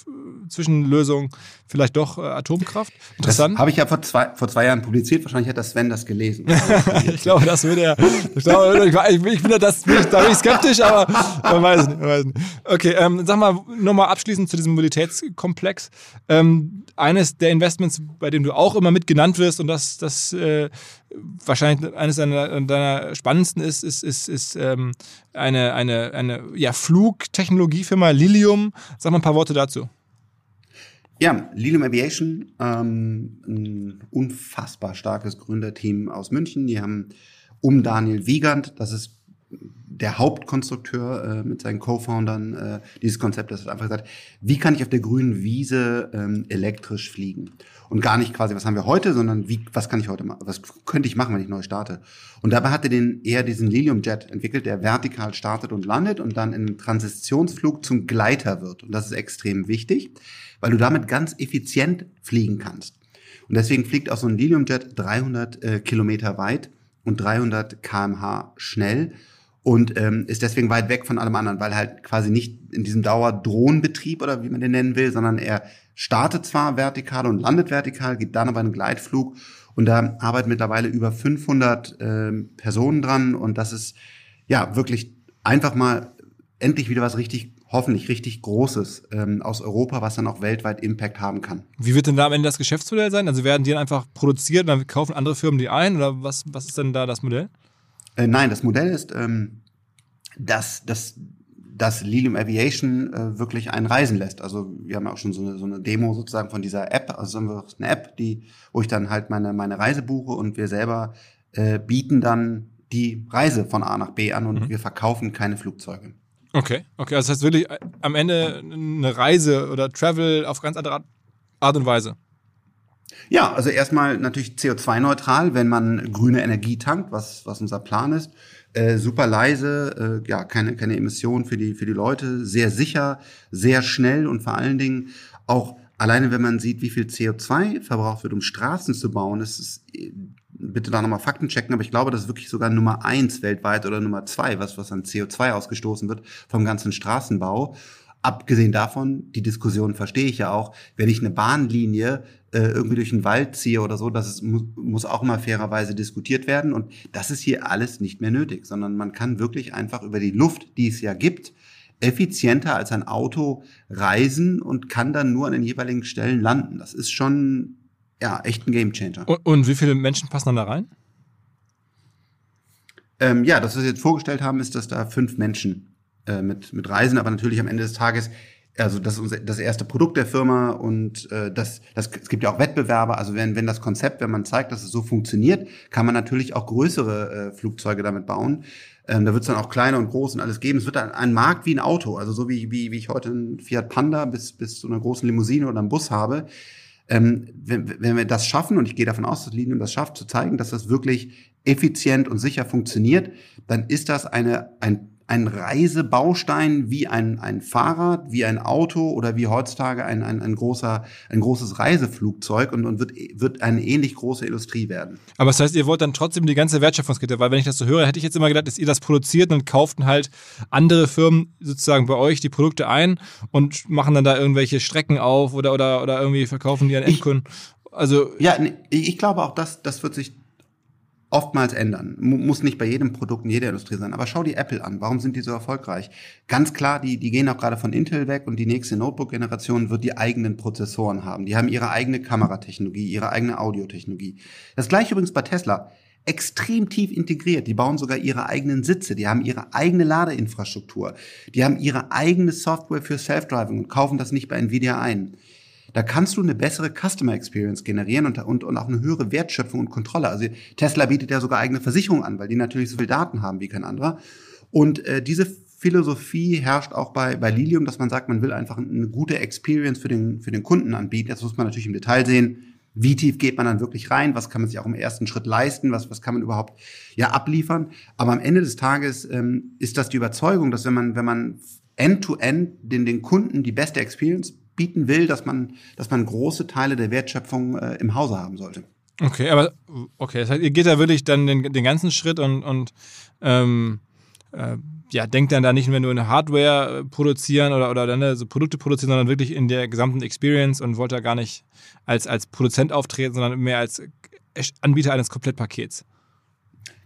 Zwischenlösung vielleicht doch äh, Atomkraft. Interessant. Habe ich ja vor zwei, vor zwei Jahren publiziert. Wahrscheinlich hat das Sven das gelesen. ich glaube, das würde er. Ich, glaube, ich, ich bin da, das, bin ich, da bin ich skeptisch, aber man weiß nicht. Man weiß nicht. Okay, ähm, sag mal nochmal abschließend zu diesem Mobilitätskomplex. Ähm, eines der Investments, bei dem du auch immer mit genannt wirst und das, das äh, wahrscheinlich eines deiner, deiner spannendsten ist, ist, ist, ist ähm, eine, eine, eine ja, Flugtechnologiefirma Lilium. Sag mal ein paar Worte dazu. Ja, Lilium Aviation, ähm, ein unfassbar starkes Gründerteam aus München. Die haben um Daniel Wiegand, das ist der Hauptkonstrukteur äh, mit seinen Co-Foundern äh, dieses Konzept, das hat einfach gesagt, wie kann ich auf der grünen Wiese ähm, elektrisch fliegen? Und gar nicht quasi, was haben wir heute, sondern wie, was kann ich heute machen? Was könnte ich machen, wenn ich neu starte? Und dabei hat er den, eher diesen Lilium Jet entwickelt, der vertikal startet und landet und dann im Transitionsflug zum Gleiter wird. Und das ist extrem wichtig, weil du damit ganz effizient fliegen kannst. Und deswegen fliegt auch so ein Lilium Jet 300 äh, Kilometer weit und 300 kmh schnell und ähm, ist deswegen weit weg von allem anderen, weil halt quasi nicht in diesem Dauerdrohnbetrieb oder wie man den nennen will, sondern er startet zwar vertikal und landet vertikal, gibt dann aber einen Gleitflug und da arbeiten mittlerweile über 500 ähm, Personen dran und das ist ja wirklich einfach mal endlich wieder was richtig hoffentlich richtig Großes ähm, aus Europa, was dann auch weltweit Impact haben kann. Wie wird denn da am Ende das Geschäftsmodell sein? Also werden die dann einfach produziert und dann kaufen andere Firmen die ein oder was, was ist denn da das Modell? Äh, nein, das Modell ist, ähm, dass, dass, dass Lilium Aviation äh, wirklich einen reisen lässt. Also wir haben auch schon so eine, so eine Demo sozusagen von dieser App. Also haben wir eine App, die, wo ich dann halt meine, meine Reise buche und wir selber äh, bieten dann die Reise von A nach B an und mhm. wir verkaufen keine Flugzeuge. Okay, okay. Also das heißt wirklich äh, am Ende eine Reise oder Travel auf ganz andere Art und Weise. Ja, also erstmal natürlich CO2-neutral, wenn man grüne Energie tankt, was, was unser Plan ist. Äh, super leise, äh, ja, keine, keine Emissionen für die, für die Leute, sehr sicher, sehr schnell und vor allen Dingen auch alleine, wenn man sieht, wie viel CO2 verbraucht wird, um Straßen zu bauen, ist es bitte da nochmal Fakten checken, aber ich glaube, das ist wirklich sogar Nummer eins weltweit oder Nummer zwei, was, was an CO2 ausgestoßen wird vom ganzen Straßenbau. Abgesehen davon, die Diskussion verstehe ich ja auch, wenn ich eine Bahnlinie äh, irgendwie durch den Wald ziehe oder so, das ist, muss, muss auch mal fairerweise diskutiert werden. Und das ist hier alles nicht mehr nötig, sondern man kann wirklich einfach über die Luft, die es ja gibt, effizienter als ein Auto reisen und kann dann nur an den jeweiligen Stellen landen. Das ist schon ja echt ein Gamechanger. Und, und wie viele Menschen passen dann da rein? Ähm, ja, das, was wir jetzt vorgestellt haben, ist, dass da fünf Menschen äh, mit, mit reisen, aber natürlich am Ende des Tages also das ist das erste Produkt der Firma und äh, das, das es gibt ja auch Wettbewerbe. Also wenn wenn das Konzept, wenn man zeigt, dass es so funktioniert, kann man natürlich auch größere äh, Flugzeuge damit bauen. Ähm, da wird es dann auch kleine und groß und alles geben. Es wird dann ein Markt wie ein Auto, also so wie wie wie ich heute einen Fiat Panda bis bis zu einer großen Limousine oder einem Bus habe. Ähm, wenn, wenn wir das schaffen, und ich gehe davon aus, dass Linium das schafft, zu zeigen, dass das wirklich effizient und sicher funktioniert, dann ist das eine, ein ein Reisebaustein wie ein, ein Fahrrad, wie ein Auto oder wie heutzutage ein, ein, ein, großer, ein großes Reiseflugzeug und, und wird, wird eine ähnlich große Industrie werden. Aber das heißt, ihr wollt dann trotzdem die ganze Wertschöpfungskette, weil wenn ich das so höre, hätte ich jetzt immer gedacht, dass ihr das produziert und kauften halt andere Firmen sozusagen bei euch die Produkte ein und machen dann da irgendwelche Strecken auf oder, oder, oder irgendwie verkaufen die an Endkunden. Also ja, ich glaube auch, das, das wird sich oftmals ändern. Muss nicht bei jedem Produkt in jeder Industrie sein. Aber schau die Apple an. Warum sind die so erfolgreich? Ganz klar, die, die gehen auch gerade von Intel weg und die nächste Notebook-Generation wird die eigenen Prozessoren haben. Die haben ihre eigene Kameratechnologie, ihre eigene Audiotechnologie. Das gleiche übrigens bei Tesla. Extrem tief integriert. Die bauen sogar ihre eigenen Sitze. Die haben ihre eigene Ladeinfrastruktur. Die haben ihre eigene Software für Self-Driving und kaufen das nicht bei Nvidia ein. Da kannst du eine bessere Customer Experience generieren und, und, und auch eine höhere Wertschöpfung und Kontrolle. Also Tesla bietet ja sogar eigene Versicherungen an, weil die natürlich so viel Daten haben wie kein anderer. Und äh, diese Philosophie herrscht auch bei, bei Lilium, dass man sagt, man will einfach eine gute Experience für den, für den Kunden anbieten. Das muss man natürlich im Detail sehen. Wie tief geht man dann wirklich rein? Was kann man sich auch im ersten Schritt leisten? Was, was kann man überhaupt ja abliefern? Aber am Ende des Tages ähm, ist das die Überzeugung, dass wenn man, wenn man end-to-end -end den, den Kunden die beste Experience bieten will, dass man, dass man große Teile der Wertschöpfung äh, im Hause haben sollte. Okay, aber okay, das heißt, ihr geht da wirklich dann den, den ganzen Schritt und, und ähm, äh, ja, denkt dann da nicht nur eine Hardware produzieren oder, oder dann so Produkte produzieren, sondern wirklich in der gesamten Experience und wollt da gar nicht als, als Produzent auftreten, sondern mehr als Anbieter eines Komplettpakets.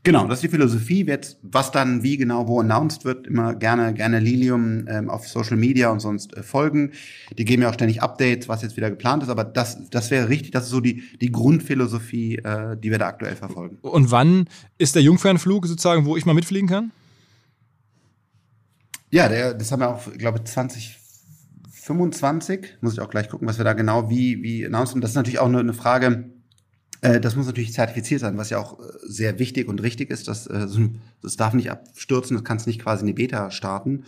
Genau, das ist die Philosophie. Jetzt, was dann wie genau wo announced wird, immer gerne, gerne Lilium ähm, auf Social Media und sonst äh, folgen. Die geben ja auch ständig Updates, was jetzt wieder geplant ist. Aber das, das wäre richtig. Das ist so die, die Grundphilosophie, äh, die wir da aktuell verfolgen. Und wann ist der Jungfernflug sozusagen, wo ich mal mitfliegen kann? Ja, der, das haben wir auch, glaube ich, 2025. Muss ich auch gleich gucken, was wir da genau wie, wie announcen. Das ist natürlich auch eine, eine Frage, das muss natürlich zertifiziert sein, was ja auch äh, sehr wichtig und richtig ist. Das, äh, das darf nicht abstürzen, das kannst nicht quasi eine Beta starten.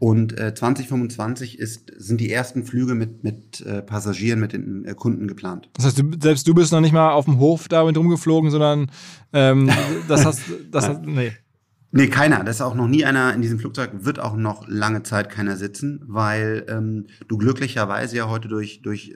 Und äh, 2025 ist, sind die ersten Flüge mit, mit äh, Passagieren, mit den äh, Kunden geplant. Das heißt, du, selbst du bist noch nicht mal auf dem Hof damit rumgeflogen, sondern ähm, das hast, das hast, nee. Nee, keiner. Das ist auch noch nie einer in diesem Flugzeug, wird auch noch lange Zeit keiner sitzen, weil ähm, du glücklicherweise ja heute durch, durch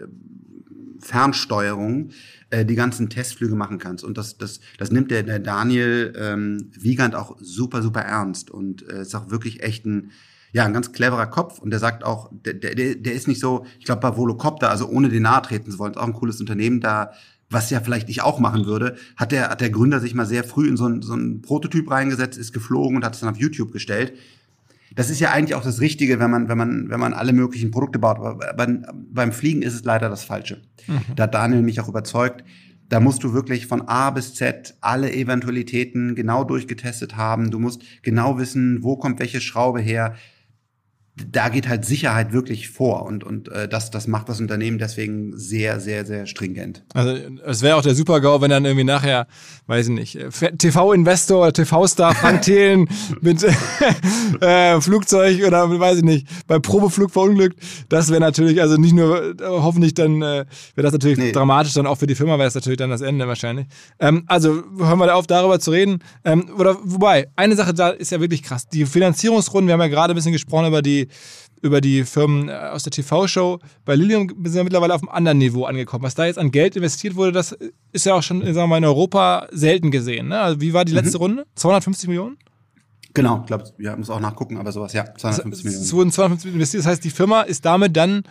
Fernsteuerung äh, die ganzen Testflüge machen kannst. Und das, das, das nimmt der, der Daniel ähm, Wiegand auch super, super ernst und äh, ist auch wirklich echt ein, ja, ein ganz cleverer Kopf. Und der sagt auch, der, der, der ist nicht so, ich glaube, bei Volocopter, also ohne den nahe treten zu wollen, ist auch ein cooles Unternehmen, da was ja vielleicht ich auch machen würde, hat der, hat der Gründer sich mal sehr früh in so ein, so ein Prototyp reingesetzt, ist geflogen und hat es dann auf YouTube gestellt das ist ja eigentlich auch das Richtige, wenn man, wenn man, wenn man alle möglichen Produkte baut. Aber beim, beim Fliegen ist es leider das Falsche. Mhm. Da hat Daniel mich auch überzeugt. Da musst du wirklich von A bis Z alle Eventualitäten genau durchgetestet haben. Du musst genau wissen, wo kommt welche Schraube her da geht halt Sicherheit wirklich vor und, und äh, das, das macht das Unternehmen deswegen sehr, sehr, sehr stringent. Also es wäre auch der Super-GAU, wenn dann irgendwie nachher, weiß ich nicht, äh, TV-Investor oder TV-Star Frank Thelen mit äh, Flugzeug oder weiß ich nicht, bei Probeflug verunglückt. Das wäre natürlich, also nicht nur, äh, hoffentlich dann, äh, wäre das natürlich nee. dramatisch, dann auch für die Firma wäre es natürlich dann das Ende wahrscheinlich. Ähm, also hören wir da auf, darüber zu reden. Ähm, oder wobei, eine Sache da ist ja wirklich krass. Die Finanzierungsrunden, wir haben ja gerade ein bisschen gesprochen über die über die Firmen äh, aus der TV-Show. Bei Lilium sind wir mittlerweile auf einem anderen Niveau angekommen. Was da jetzt an Geld investiert wurde, das ist ja auch schon sagen wir mal, in Europa selten gesehen. Ne? Also wie war die letzte mhm. Runde? 250 Millionen? Genau, ich glaube, ja, muss auch nachgucken, aber sowas, ja, 250 Millionen. Es wurden 250 Millionen investiert. Das heißt, die Firma ist damit dann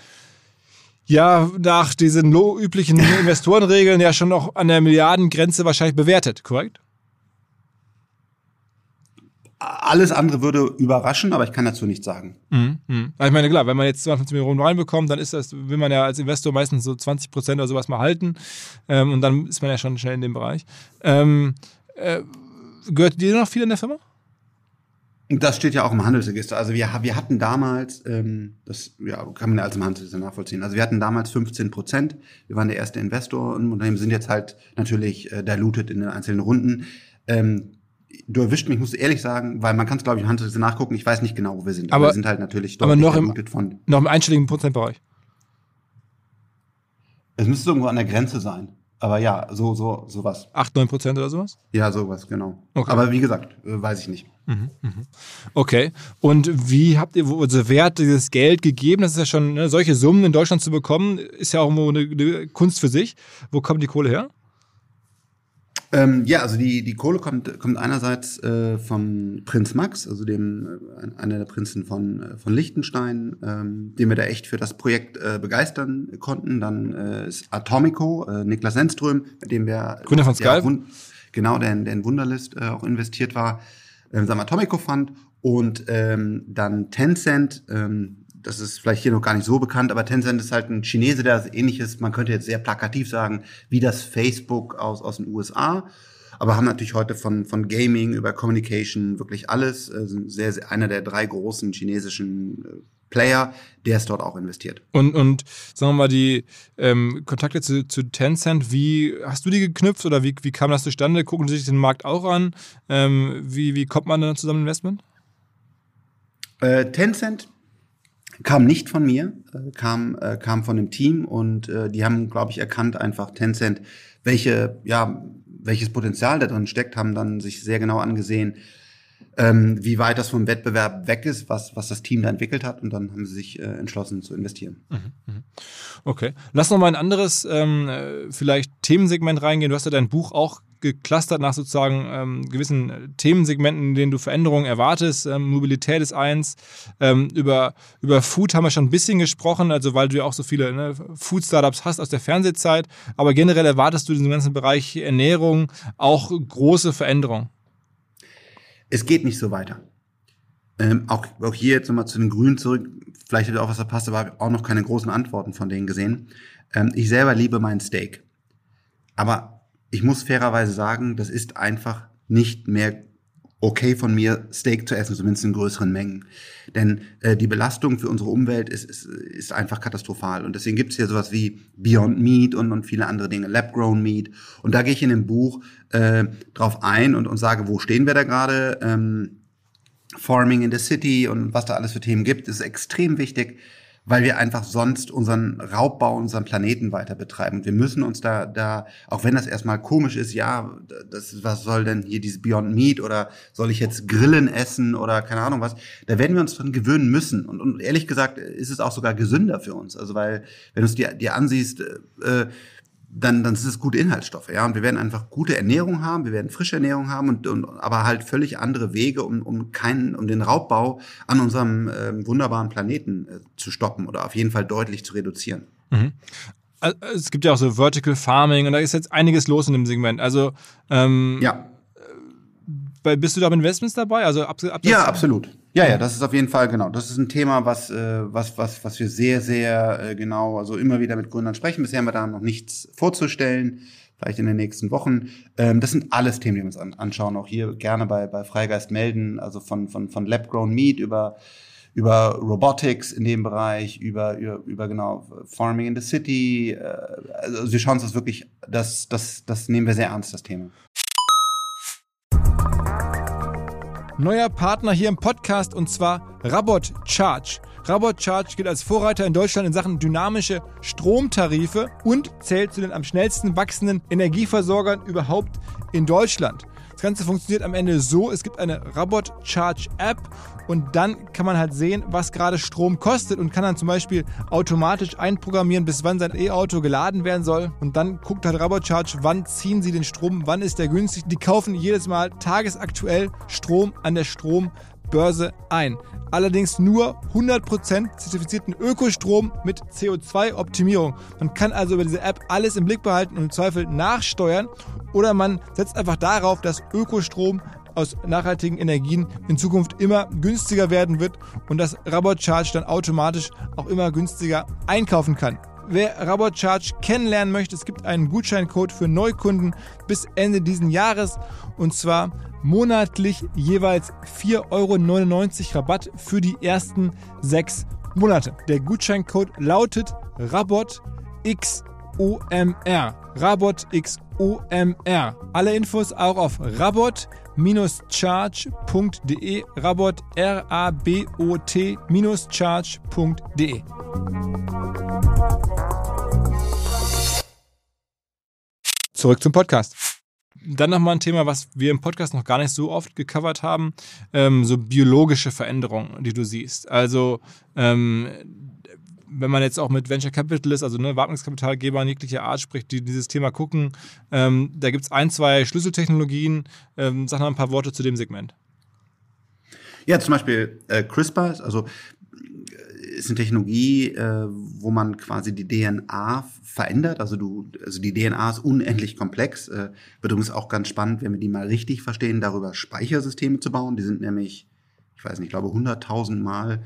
ja nach diesen üblichen Investorenregeln ja schon noch an der Milliardengrenze wahrscheinlich bewertet, korrekt? Alles andere würde überraschen, aber ich kann dazu nichts sagen. Mhm, mh. Ich meine, klar, wenn man jetzt 250 Millionen reinbekommt, dann ist das, will man ja als Investor meistens so 20 Prozent oder sowas mal halten. Ähm, und dann ist man ja schon schnell in dem Bereich. Ähm, äh, gehört dir noch viel in der Firma? Das steht ja auch im Handelsregister. Also wir, wir hatten damals, ähm, das ja, kann man ja als im Handelsregister nachvollziehen. Also wir hatten damals 15 Prozent. Wir waren der erste Investor im Unternehmen, sind jetzt halt natürlich äh, diluted in den einzelnen Runden. Ähm, du erwischt mich, muss ehrlich sagen, weil man kann es, glaube ich, im Handelsregister nachgucken. Ich weiß nicht genau, wo wir sind. Aber wir sind halt natürlich aber noch im, von. Noch im einstelligen Prozentbereich. Es müsste irgendwo an der Grenze sein. Aber ja, so, so, sowas. 8, 9 Prozent oder sowas? Ja, sowas, genau. Okay. Aber wie gesagt, äh, weiß ich nicht. Mhm, mhm. Okay. Und wie habt ihr, also wer hat dieses Geld gegeben? Das ist ja schon, ne, solche Summen in Deutschland zu bekommen, ist ja auch immer eine, eine Kunst für sich. Wo kommt die Kohle her? Ähm, ja, also die, die Kohle kommt, kommt einerseits äh, vom Prinz Max, also dem äh, einer der Prinzen von, äh, von Liechtenstein, ähm, den wir da echt für das Projekt äh, begeistern konnten. Dann äh, ist Atomico, äh, Niklas Sennström, mit dem wir Gründer von Skype. Ja, genau, der, der in Wunderlist äh, auch investiert war, äh, seinem Atomico Fund und ähm, dann Tencent, ähm, das ist vielleicht hier noch gar nicht so bekannt, aber Tencent ist halt ein Chinese, der ähnliches, man könnte jetzt sehr plakativ sagen, wie das Facebook aus, aus den USA. Aber haben natürlich heute von, von Gaming über Communication wirklich alles. Äh, sehr, sehr, einer der drei großen chinesischen äh, Player, der ist dort auch investiert. Und, und sagen wir mal, die ähm, Kontakte zu, zu Tencent, wie hast du die geknüpft oder wie, wie kam das zustande? Gucken Sie sich den Markt auch an? Ähm, wie, wie kommt man dann zusammen Investment? Äh, Tencent Kam nicht von mir, äh, kam, äh, kam von dem Team und äh, die haben, glaube ich, erkannt einfach Tencent, welche, ja, welches Potenzial da drin steckt, haben dann sich sehr genau angesehen, ähm, wie weit das vom Wettbewerb weg ist, was, was das Team da entwickelt hat. Und dann haben sie sich äh, entschlossen zu investieren. Mhm, mhm. Okay. Lass noch mal ein anderes, ähm, vielleicht Themensegment reingehen. Du hast ja dein Buch auch geclustert nach sozusagen ähm, gewissen Themensegmenten, in denen du Veränderungen erwartest. Ähm, Mobilität ist eins. Ähm, über, über Food haben wir schon ein bisschen gesprochen, also weil du ja auch so viele ne, Food-Startups hast aus der Fernsehzeit. Aber generell erwartest du in diesem ganzen Bereich Ernährung auch große Veränderungen. Es geht nicht so weiter. Ähm, auch, auch hier jetzt nochmal zu den Grünen zurück. Vielleicht habe ich auch was verpasst, aber auch noch keine großen Antworten von denen gesehen. Ähm, ich selber liebe mein Steak. Aber ich muss fairerweise sagen, das ist einfach nicht mehr okay von mir, Steak zu essen, zumindest in größeren Mengen. Denn äh, die Belastung für unsere Umwelt ist, ist, ist einfach katastrophal. Und deswegen gibt es hier sowas wie Beyond Meat und, und viele andere Dinge, Lab-Grown Meat. Und da gehe ich in dem Buch äh, drauf ein und, und sage, wo stehen wir da gerade? Ähm, Farming in the City und was da alles für Themen gibt, ist extrem wichtig weil wir einfach sonst unseren Raubbau, unseren Planeten weiter betreiben. Und wir müssen uns da, da, auch wenn das erstmal komisch ist, ja, das, was soll denn hier dieses Beyond Meat oder soll ich jetzt Grillen essen oder keine Ahnung was, da werden wir uns dran gewöhnen müssen. Und, und ehrlich gesagt ist es auch sogar gesünder für uns. Also weil, wenn du es dir, dir ansiehst, äh, dann, dann ist es gute Inhaltsstoffe, ja. Und wir werden einfach gute Ernährung haben, wir werden frische Ernährung haben und, und aber halt völlig andere Wege, um, um keinen, um den Raubbau an unserem äh, wunderbaren Planeten äh, zu stoppen oder auf jeden Fall deutlich zu reduzieren. Mhm. Es gibt ja auch so Vertical Farming und da ist jetzt einiges los in dem Segment. Also ähm, ja. Äh, bist du da mit Investments dabei? Also ab, ab ja, absolut. Ja, ja, das ist auf jeden Fall genau. Das ist ein Thema, was, äh, was, was, was wir sehr, sehr äh, genau, also immer wieder mit Gründern sprechen. Bisher haben wir da noch nichts vorzustellen, vielleicht in den nächsten Wochen. Ähm, das sind alles Themen, die wir uns an, anschauen. Auch hier gerne bei, bei Freigeist melden, also von, von, von Lab-Grown Meat über über Robotics in dem Bereich, über, über, über genau Farming in the City. Äh, also wir schauen uns das wirklich, das, das, das nehmen wir sehr ernst, das Thema. Neuer Partner hier im Podcast und zwar Rabot Charge. Rabot Charge gilt als Vorreiter in Deutschland in Sachen dynamische Stromtarife und zählt zu den am schnellsten wachsenden Energieversorgern überhaupt in Deutschland. Das Ganze funktioniert am Ende so, es gibt eine Rabot Charge App und dann kann man halt sehen, was gerade Strom kostet und kann dann zum Beispiel automatisch einprogrammieren, bis wann sein E-Auto geladen werden soll. Und dann guckt halt Rabot Charge, wann ziehen sie den Strom, wann ist der günstig. Die kaufen jedes Mal tagesaktuell Strom an der Strom Börse ein. Allerdings nur 100% zertifizierten Ökostrom mit CO2-Optimierung. Man kann also über diese App alles im Blick behalten und im Zweifel nachsteuern oder man setzt einfach darauf, dass Ökostrom aus nachhaltigen Energien in Zukunft immer günstiger werden wird und dass Rabot Charge dann automatisch auch immer günstiger einkaufen kann. Wer Rabot Charge kennenlernen möchte, es gibt einen Gutscheincode für Neukunden bis Ende diesen Jahres und zwar monatlich jeweils 4,99 Euro Rabatt für die ersten sechs Monate. Der Gutscheincode lautet RabotXOMR. RabotXOMR. Alle Infos auch auf rabot-charge.de. Rabot R-A-B-O-T-charge.de. Zurück zum Podcast. Dann nochmal ein Thema, was wir im Podcast noch gar nicht so oft gecovert haben, ähm, so biologische Veränderungen, die du siehst. Also ähm, wenn man jetzt auch mit Venture Capitalists, also ne, Wagniskapitalgebern jeglicher Art spricht, die dieses Thema gucken, ähm, da gibt es ein, zwei Schlüsseltechnologien. Ähm, sag noch ein paar Worte zu dem Segment. Ja, zum Beispiel äh, CRISPR, also ist eine Technologie, äh, wo man quasi die DNA verändert. Also du, also die DNA ist unendlich komplex. Äh, wird übrigens auch ganz spannend, wenn wir die mal richtig verstehen, darüber Speichersysteme zu bauen. Die sind nämlich, ich weiß nicht, ich glaube 100.000 Mal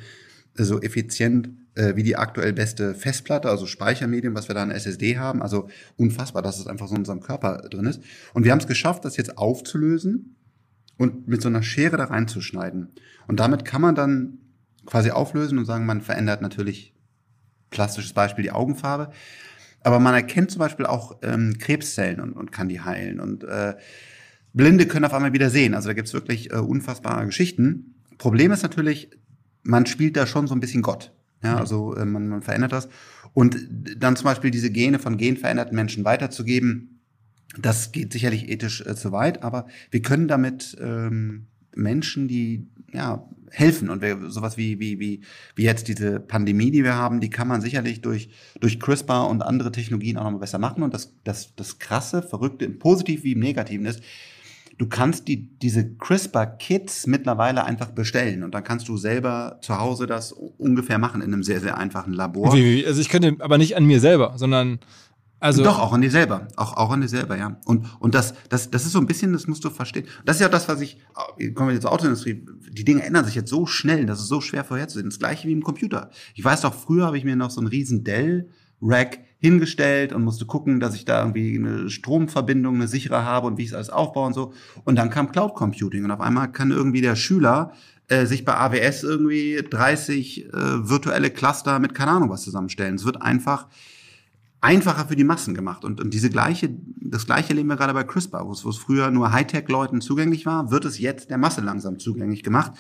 so effizient äh, wie die aktuell beste Festplatte, also Speichermedium, was wir da in SSD haben. Also unfassbar, dass es einfach so in unserem Körper drin ist. Und wir haben es geschafft, das jetzt aufzulösen und mit so einer Schere da reinzuschneiden. Und damit kann man dann quasi auflösen und sagen, man verändert natürlich, klassisches Beispiel, die Augenfarbe. Aber man erkennt zum Beispiel auch ähm, Krebszellen und, und kann die heilen. Und äh, Blinde können auf einmal wieder sehen. Also da gibt's wirklich äh, unfassbare Geschichten. Problem ist natürlich, man spielt da schon so ein bisschen Gott. Ja, also äh, man, man verändert das. Und dann zum Beispiel diese Gene von genveränderten Menschen weiterzugeben, das geht sicherlich ethisch äh, zu weit, aber wir können damit ähm, Menschen, die ja helfen. Und wir, sowas wie wie wie wie jetzt diese Pandemie, die wir haben, die kann man sicherlich durch durch CRISPR und andere Technologien auch noch mal besser machen. Und das das das krasse, verrückte im Positiv wie im Negativen ist, du kannst die diese CRISPR Kits mittlerweile einfach bestellen. Und dann kannst du selber zu Hause das ungefähr machen in einem sehr sehr einfachen Labor. Also ich könnte aber nicht an mir selber, sondern also Doch, auch an dir selber. Auch, auch an dir selber, ja. Und, und das, das, das ist so ein bisschen, das musst du verstehen. Das ist ja das, was ich, kommen wir jetzt zur Autoindustrie, die Dinge ändern sich jetzt so schnell, das ist so schwer vorherzusehen. Das gleiche wie im Computer. Ich weiß doch, früher habe ich mir noch so einen riesen Dell-Rack hingestellt und musste gucken, dass ich da irgendwie eine Stromverbindung, eine sichere habe und wie ich es alles aufbaue und so. Und dann kam Cloud Computing und auf einmal kann irgendwie der Schüler äh, sich bei AWS irgendwie 30 äh, virtuelle Cluster mit keine Ahnung was zusammenstellen. Es wird einfach einfacher für die Massen gemacht. Und, und diese gleiche, das gleiche leben wir gerade bei CRISPR, wo es, wo es früher nur Hightech-Leuten zugänglich war, wird es jetzt der Masse langsam zugänglich gemacht.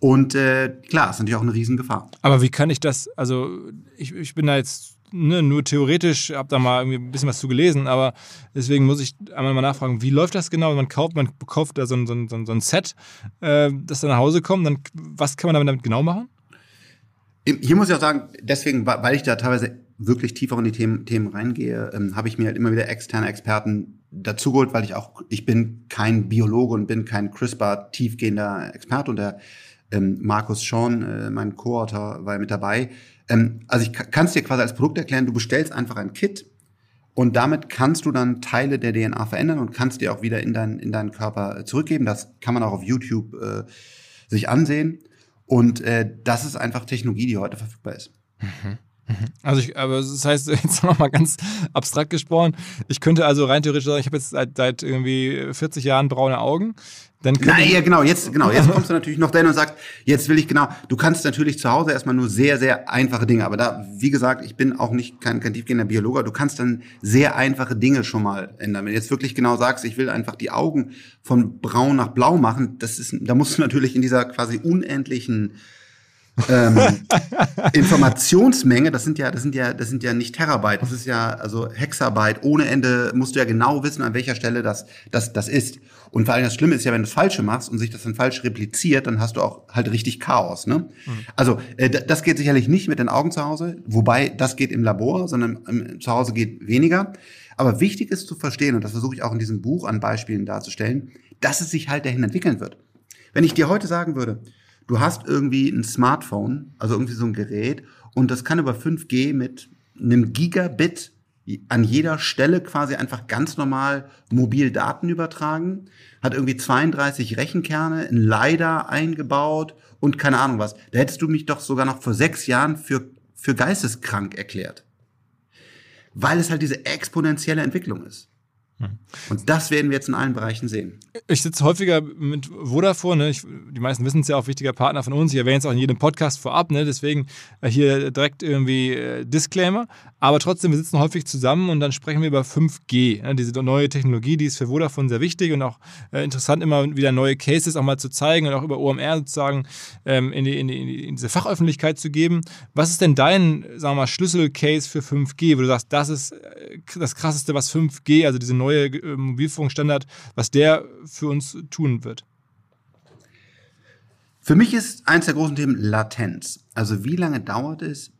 Und äh, klar, ist natürlich auch eine Riesengefahr. Aber wie kann ich das, also ich, ich bin da jetzt ne, nur theoretisch, habe da mal irgendwie ein bisschen was zu gelesen, aber deswegen muss ich einmal mal nachfragen, wie läuft das genau? Man kauft, man kauft da so ein, so ein, so ein Set, äh, das dann nach Hause kommt, dann was kann man damit genau machen? Hier muss ich auch sagen, deswegen, weil ich da teilweise wirklich tiefer in die Themen, Themen reingehe, ähm, habe ich mir halt immer wieder externe Experten dazugeholt, weil ich auch, ich bin kein Biologe und bin kein CRISPR tiefgehender Experte und der ähm, Markus Sean, äh, mein Co-Autor, war mit dabei. Ähm, also ich kann es dir quasi als Produkt erklären, du bestellst einfach ein Kit und damit kannst du dann Teile der DNA verändern und kannst dir auch wieder in, dein, in deinen Körper zurückgeben. Das kann man auch auf YouTube äh, sich ansehen. Und äh, das ist einfach Technologie, die heute verfügbar ist. Mhm. Mhm. Also ich, aber das heißt, jetzt nochmal ganz abstrakt gesprochen, ich könnte also rein theoretisch sagen, ich habe jetzt seit, seit irgendwie 40 Jahren braune Augen. Dann Nein, ja, genau, jetzt, genau, jetzt kommst du natürlich noch dahin und sagst, jetzt will ich genau, du kannst natürlich zu Hause erstmal nur sehr, sehr einfache Dinge, aber da, wie gesagt, ich bin auch nicht kein, kein tiefgehender Biologe, du kannst dann sehr einfache Dinge schon mal ändern. Wenn du jetzt wirklich genau sagst, ich will einfach die Augen von braun nach blau machen, das ist, da musst du natürlich in dieser quasi unendlichen ähm, Informationsmenge, das sind ja, das sind ja, das sind ja nicht Terabyte, das ist ja also Hexabyte ohne Ende. Musst du ja genau wissen, an welcher Stelle das, das, das ist. Und vor allem das Schlimme ist ja, wenn du das Falsche machst und sich das dann falsch repliziert, dann hast du auch halt richtig Chaos. Ne? Mhm. Also äh, das geht sicherlich nicht mit den Augen zu Hause, wobei das geht im Labor, sondern im, zu Hause geht weniger. Aber wichtig ist zu verstehen, und das versuche ich auch in diesem Buch an Beispielen darzustellen, dass es sich halt dahin entwickeln wird. Wenn ich dir heute sagen würde, du hast irgendwie ein Smartphone, also irgendwie so ein Gerät, und das kann über 5G mit einem Gigabit an jeder Stelle quasi einfach ganz normal mobil Daten übertragen, hat irgendwie 32 Rechenkerne, ein LiDAR eingebaut und keine Ahnung was. Da hättest du mich doch sogar noch vor sechs Jahren für, für geisteskrank erklärt. Weil es halt diese exponentielle Entwicklung ist. Hm. Und das werden wir jetzt in allen Bereichen sehen. Ich sitze häufiger mit Vodafone. Ne? Ich, die meisten wissen es ja auch, wichtiger Partner von uns. Ich erwähne es auch in jedem Podcast vorab. Ne? Deswegen äh, hier direkt irgendwie äh, Disclaimer. Aber trotzdem, wir sitzen häufig zusammen und dann sprechen wir über 5G. Ne? Diese neue Technologie, die ist für Vodafone sehr wichtig und auch äh, interessant, immer wieder neue Cases auch mal zu zeigen und auch über OMR sozusagen ähm, in, die, in, die, in diese Fachöffentlichkeit zu geben. Was ist denn dein, sagen wir mal, Schlüsselcase für 5G, wo du sagst, das ist äh, das Krasseste, was 5G, also diese neue äh, Mobilfunkstandard, was der für uns tun wird? Für mich ist eins der großen Themen Latenz. Also wie lange dauert es,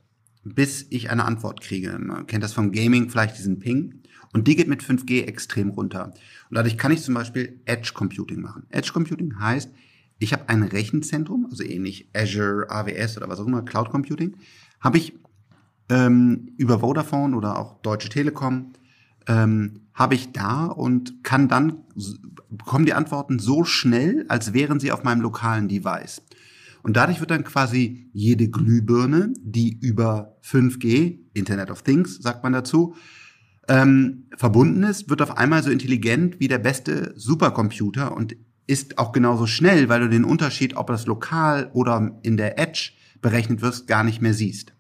bis ich eine Antwort kriege? Man kennt das vom Gaming, vielleicht diesen Ping. Und die geht mit 5G extrem runter. Und dadurch kann ich zum Beispiel Edge Computing machen. Edge Computing heißt, ich habe ein Rechenzentrum, also ähnlich Azure, AWS oder was auch immer, Cloud Computing, habe ich ähm, über Vodafone oder auch Deutsche Telekom ähm, habe ich da und kann dann bekommen die Antworten so schnell, als wären sie auf meinem lokalen Device. Und dadurch wird dann quasi jede Glühbirne, die über 5G, Internet of Things, sagt man dazu, ähm, verbunden ist, wird auf einmal so intelligent wie der beste Supercomputer und ist auch genauso schnell, weil du den Unterschied, ob das lokal oder in der Edge berechnet wirst, gar nicht mehr siehst.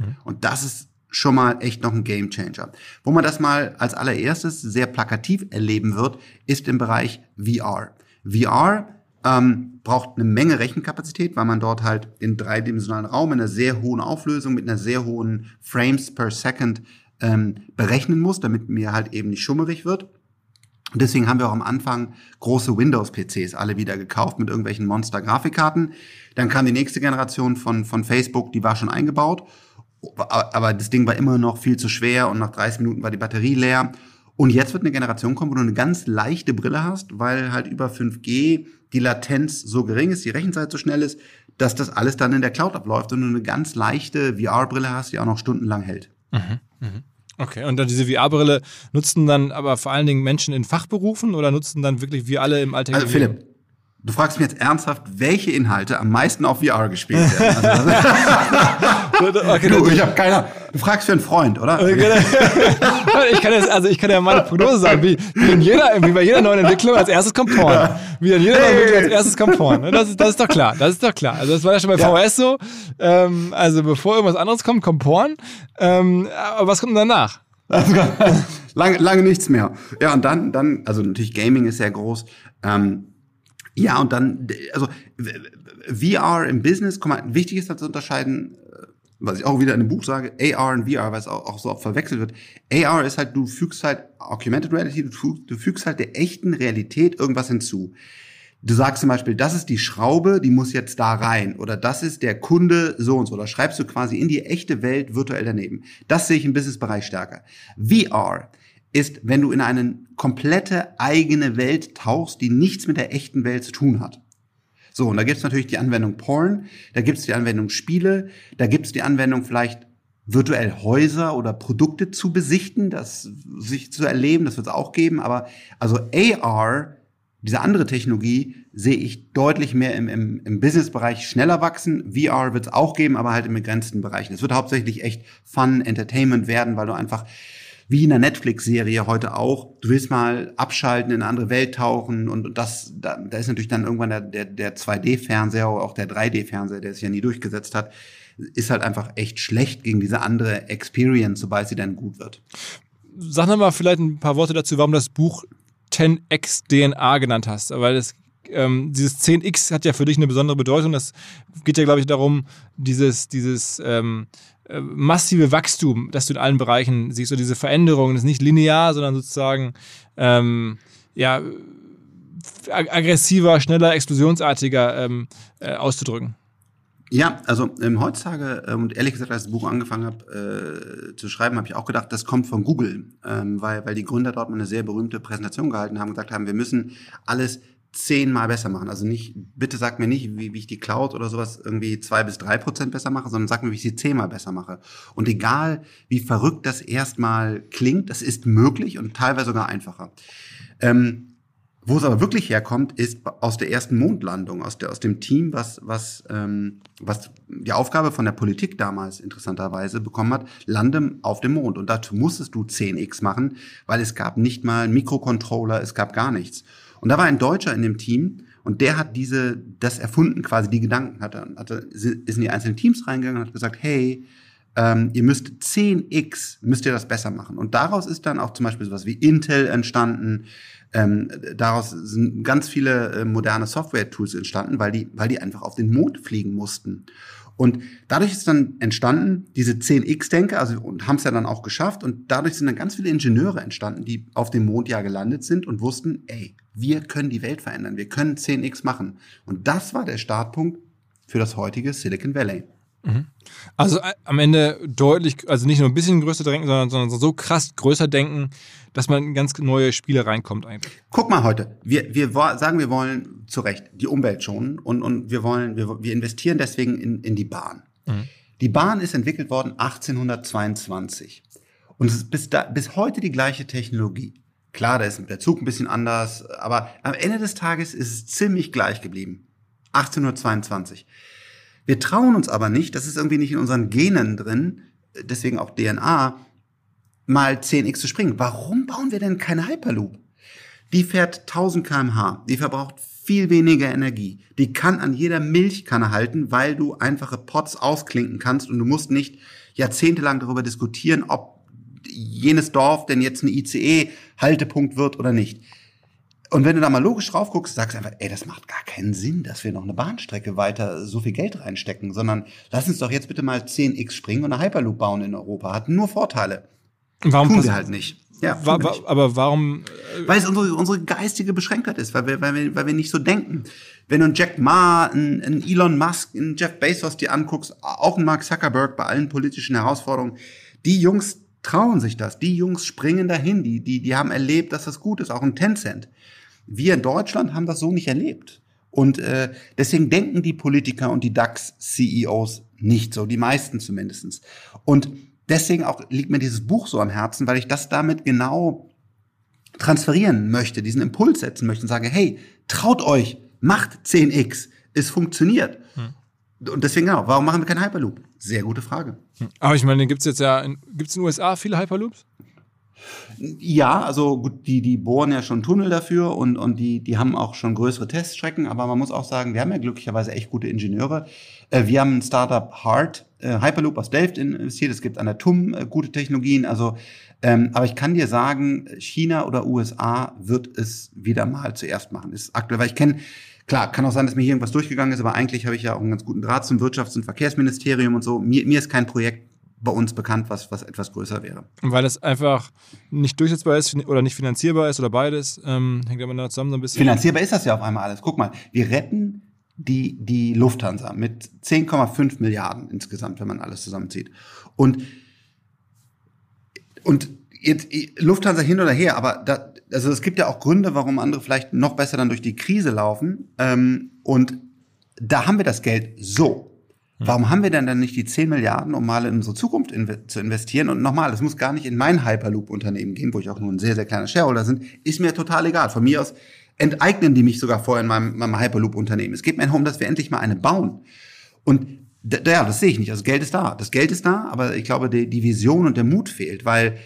Mhm. Und das ist schon mal echt noch ein Game Changer. Wo man das mal als allererstes sehr plakativ erleben wird, ist im Bereich VR. VR ähm, braucht eine Menge Rechenkapazität, weil man dort halt in dreidimensionalen Raum in einer sehr hohen Auflösung mit einer sehr hohen Frames per Second ähm, berechnen muss, damit mir halt eben nicht schummerig wird. Und deswegen haben wir auch am Anfang große Windows-PCs alle wieder gekauft mit irgendwelchen Monster-Grafikkarten. Dann kam die nächste Generation von, von Facebook, die war schon eingebaut aber das Ding war immer noch viel zu schwer und nach 30 Minuten war die Batterie leer. Und jetzt wird eine Generation kommen, wo du eine ganz leichte Brille hast, weil halt über 5G die Latenz so gering ist, die Rechenzeit so schnell ist, dass das alles dann in der Cloud abläuft und du eine ganz leichte VR-Brille hast, die auch noch stundenlang hält. Mhm, mh. Okay, und dann diese VR-Brille nutzen dann aber vor allen Dingen Menschen in Fachberufen oder nutzen dann wirklich wir alle im Alltag? Also Philipp, Du fragst mich jetzt ernsthaft, welche Inhalte am meisten auf VR gespielt werden. Okay, du, ich habe keiner. Du fragst für einen Freund, oder? ich kann jetzt, also ich kann ja meine Prognose sagen, wie, wie, in jeder, wie bei jeder neuen Entwicklung als erstes kommt Porn. Wie in jeder neuen Entwicklung als erstes kommt Porn. Ne? Das ist, das ist doch klar. Das ist doch klar. Also das war ja schon bei. VHS so. Ähm, also bevor irgendwas anderes kommt, kommt Porn. Ähm, aber was kommt denn danach? lange, lange nichts mehr. Ja, und dann, dann, also natürlich Gaming ist sehr groß. Ähm, ja, und dann, also VR im Business, guck mal, wichtig ist halt zu unterscheiden, was ich auch wieder in einem Buch sage, AR und VR, weil es auch, auch so oft verwechselt wird. AR ist halt, du fügst halt Augmented Reality, du fügst, du fügst halt der echten Realität irgendwas hinzu. Du sagst zum Beispiel, das ist die Schraube, die muss jetzt da rein. Oder das ist der Kunde so und so. Da schreibst du quasi in die echte Welt virtuell daneben. Das sehe ich im Businessbereich stärker. VR ist, wenn du in eine komplette eigene Welt tauchst, die nichts mit der echten Welt zu tun hat. So, und da gibt's natürlich die Anwendung Porn, da gibt's die Anwendung Spiele, da gibt's die Anwendung vielleicht virtuell Häuser oder Produkte zu besichten, das sich zu erleben, das wird es auch geben, aber also AR, diese andere Technologie, sehe ich deutlich mehr im, im, im Business-Bereich schneller wachsen. VR wird es auch geben, aber halt im begrenzten Bereich. Es wird hauptsächlich echt Fun, Entertainment werden, weil du einfach wie in der Netflix-Serie heute auch. Du willst mal abschalten, in eine andere Welt tauchen und das, da, da ist natürlich dann irgendwann der, der, der 2D-Fernseher oder auch der 3D-Fernseher, der sich ja nie durchgesetzt hat, ist halt einfach echt schlecht gegen diese andere Experience, sobald sie dann gut wird. Sag noch mal vielleicht ein paar Worte dazu, warum das Buch 10x DNA genannt hast, weil es ähm, dieses 10x hat ja für dich eine besondere Bedeutung. Das geht ja, glaube ich, darum, dieses, dieses ähm, äh, massive Wachstum, das du in allen Bereichen siehst, so diese Veränderungen, das ist nicht linear, sondern sozusagen ähm, ja, aggressiver, schneller, explosionsartiger ähm, äh, auszudrücken. Ja, also ähm, heutzutage, ähm, und ehrlich gesagt, als ich das Buch angefangen habe äh, zu schreiben, habe ich auch gedacht, das kommt von Google, ähm, weil, weil die Gründer dort mal eine sehr berühmte Präsentation gehalten haben, gesagt haben, wir müssen alles zehnmal besser machen. Also nicht, bitte sag mir nicht, wie, wie ich die Cloud oder sowas irgendwie zwei bis drei Prozent besser mache, sondern sag mir, wie ich sie zehnmal besser mache. Und egal, wie verrückt das erstmal klingt, das ist möglich und teilweise sogar einfacher. Ähm, wo es aber wirklich herkommt, ist aus der ersten Mondlandung, aus, der, aus dem Team, was, was, ähm, was die Aufgabe von der Politik damals interessanterweise bekommen hat, lande auf dem Mond. Und dazu musstest du 10x machen, weil es gab nicht mal Mikrocontroller, es gab gar nichts. Und da war ein Deutscher in dem Team und der hat diese, das erfunden quasi, die Gedanken, hat, hat, ist in die einzelnen Teams reingegangen und hat gesagt, hey, ähm, ihr müsst 10x, müsst ihr das besser machen. Und daraus ist dann auch zum Beispiel sowas wie Intel entstanden, ähm, daraus sind ganz viele äh, moderne Software-Tools entstanden, weil die, weil die einfach auf den Mond fliegen mussten. Und dadurch ist dann entstanden diese 10x-Denke, also und haben es ja dann auch geschafft. Und dadurch sind dann ganz viele Ingenieure entstanden, die auf dem Mond ja gelandet sind und wussten, ey, wir können die Welt verändern, wir können 10x machen. Und das war der Startpunkt für das heutige Silicon Valley. Mhm. Also äh, am Ende deutlich, also nicht nur ein bisschen größer denken, sondern, sondern so krass größer denken, dass man in ganz neue Spiele reinkommt eigentlich. Guck mal heute, wir, wir sagen, wir wollen zu Recht die Umwelt schonen und, und wir wollen, wir, wir investieren deswegen in, in die Bahn. Mhm. Die Bahn ist entwickelt worden 1822 und es ist bis, da, bis heute die gleiche Technologie. Klar, da ist der Zug ein bisschen anders, aber am Ende des Tages ist es ziemlich gleich geblieben. 1822. Wir trauen uns aber nicht, das ist irgendwie nicht in unseren Genen drin, deswegen auch DNA, mal 10x zu springen. Warum bauen wir denn keine Hyperloop? Die fährt 1000 kmh, die verbraucht viel weniger Energie. Die kann an jeder Milchkanne halten, weil du einfache Pots ausklinken kannst und du musst nicht jahrzehntelang darüber diskutieren, ob jenes Dorf denn jetzt ein ICE-Haltepunkt wird oder nicht. Und wenn du da mal logisch drauf guckst, sagst du einfach, ey, das macht gar keinen Sinn, dass wir noch eine Bahnstrecke weiter so viel Geld reinstecken, sondern lass uns doch jetzt bitte mal 10x springen und eine Hyperloop bauen in Europa. Hat nur Vorteile. Warum tun wir halt nicht? Ja, wa wa aber warum? Äh, weil es unsere, unsere geistige Beschränktheit ist, weil wir, weil, wir, weil wir nicht so denken. Wenn du einen Jack Ma, einen, einen Elon Musk, einen Jeff Bezos dir anguckst, auch einen Mark Zuckerberg bei allen politischen Herausforderungen, die Jungs trauen sich das. Die Jungs springen dahin. Die, die, die haben erlebt, dass das gut ist. Auch ein Tencent. Wir in Deutschland haben das so nicht erlebt. Und äh, deswegen denken die Politiker und die DAX-CEOs nicht so, die meisten zumindestens. Und deswegen auch liegt mir dieses Buch so am Herzen, weil ich das damit genau transferieren möchte, diesen Impuls setzen möchte und sage, hey, traut euch, macht 10x, es funktioniert. Hm. Und deswegen genau, warum machen wir keinen Hyperloop? Sehr gute Frage. Hm. Aber ich meine, gibt es jetzt ja, gibt es in den USA viele Hyperloops? Ja, also gut, die, die bohren ja schon Tunnel dafür und, und die, die haben auch schon größere Teststrecken, aber man muss auch sagen, wir haben ja glücklicherweise echt gute Ingenieure. Äh, wir haben ein Startup Hard, äh, Hyperloop aus Delft investiert, es gibt an der TUM äh, gute Technologien, also ähm, aber ich kann dir sagen, China oder USA wird es wieder mal zuerst machen. Ist aktuell, weil ich kenne Klar, kann auch sein, dass mir hier irgendwas durchgegangen ist, aber eigentlich habe ich ja auch einen ganz guten Draht zum Wirtschafts- und Verkehrsministerium und so. Mir, mir ist kein Projekt bei uns bekannt, was, was etwas größer wäre. Weil es einfach nicht durchsetzbar ist oder nicht finanzierbar ist oder beides, ähm, hängt aber da zusammen so ein bisschen. Finanzierbar ist das ja auf einmal alles. Guck mal, wir retten die, die Lufthansa mit 10,5 Milliarden insgesamt, wenn man alles zusammenzieht. Und, und jetzt Lufthansa hin oder her, aber da, also es gibt ja auch Gründe, warum andere vielleicht noch besser dann durch die Krise laufen. Ähm, und da haben wir das Geld so. Warum haben wir denn dann nicht die 10 Milliarden, um mal in unsere Zukunft inve zu investieren? Und nochmal, es muss gar nicht in mein Hyperloop-Unternehmen gehen, wo ich auch nur ein sehr, sehr kleiner Shareholder bin. Ist mir total egal. Von mir aus enteignen die mich sogar vorher in meinem, meinem Hyperloop-Unternehmen. Es geht mir darum, dass wir endlich mal eine bauen. Und ja, das sehe ich nicht. Also Geld ist da. Das Geld ist da, aber ich glaube, die, die Vision und der Mut fehlt, weil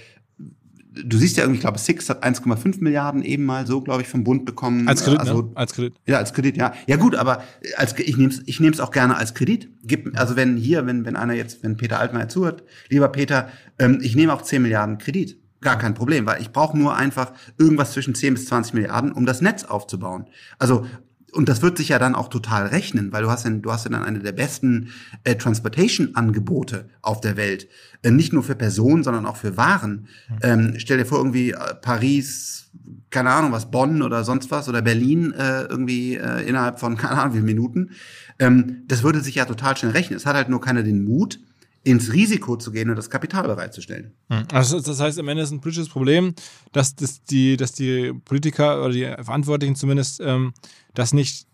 du siehst ja irgendwie, ich glaube, Six hat 1,5 Milliarden eben mal so, glaube ich, vom Bund bekommen. Als Kredit, also, ne? Als Kredit. Ja, als Kredit, ja. Ja gut, aber als, ich nehme es ich nehm's auch gerne als Kredit. Gib, also wenn hier, wenn, wenn einer jetzt, wenn Peter Altmaier zuhört, lieber Peter, ähm, ich nehme auch 10 Milliarden Kredit. Gar kein Problem, weil ich brauche nur einfach irgendwas zwischen 10 bis 20 Milliarden, um das Netz aufzubauen. Also und das wird sich ja dann auch total rechnen, weil du hast dann, du hast ja dann eine der besten äh, Transportation-Angebote auf der Welt. Äh, nicht nur für Personen, sondern auch für Waren. Ähm, stell dir vor, irgendwie äh, Paris, keine Ahnung was, Bonn oder sonst was oder Berlin äh, irgendwie äh, innerhalb von, keine Ahnung wie Minuten. Ähm, das würde sich ja total schnell rechnen. Es hat halt nur keiner den Mut, ins Risiko zu gehen und das Kapital bereitzustellen. Hm. Also das heißt, am Ende ist ein politisches Problem, dass, dass, die, dass die Politiker oder die Verantwortlichen zumindest ähm, das nicht,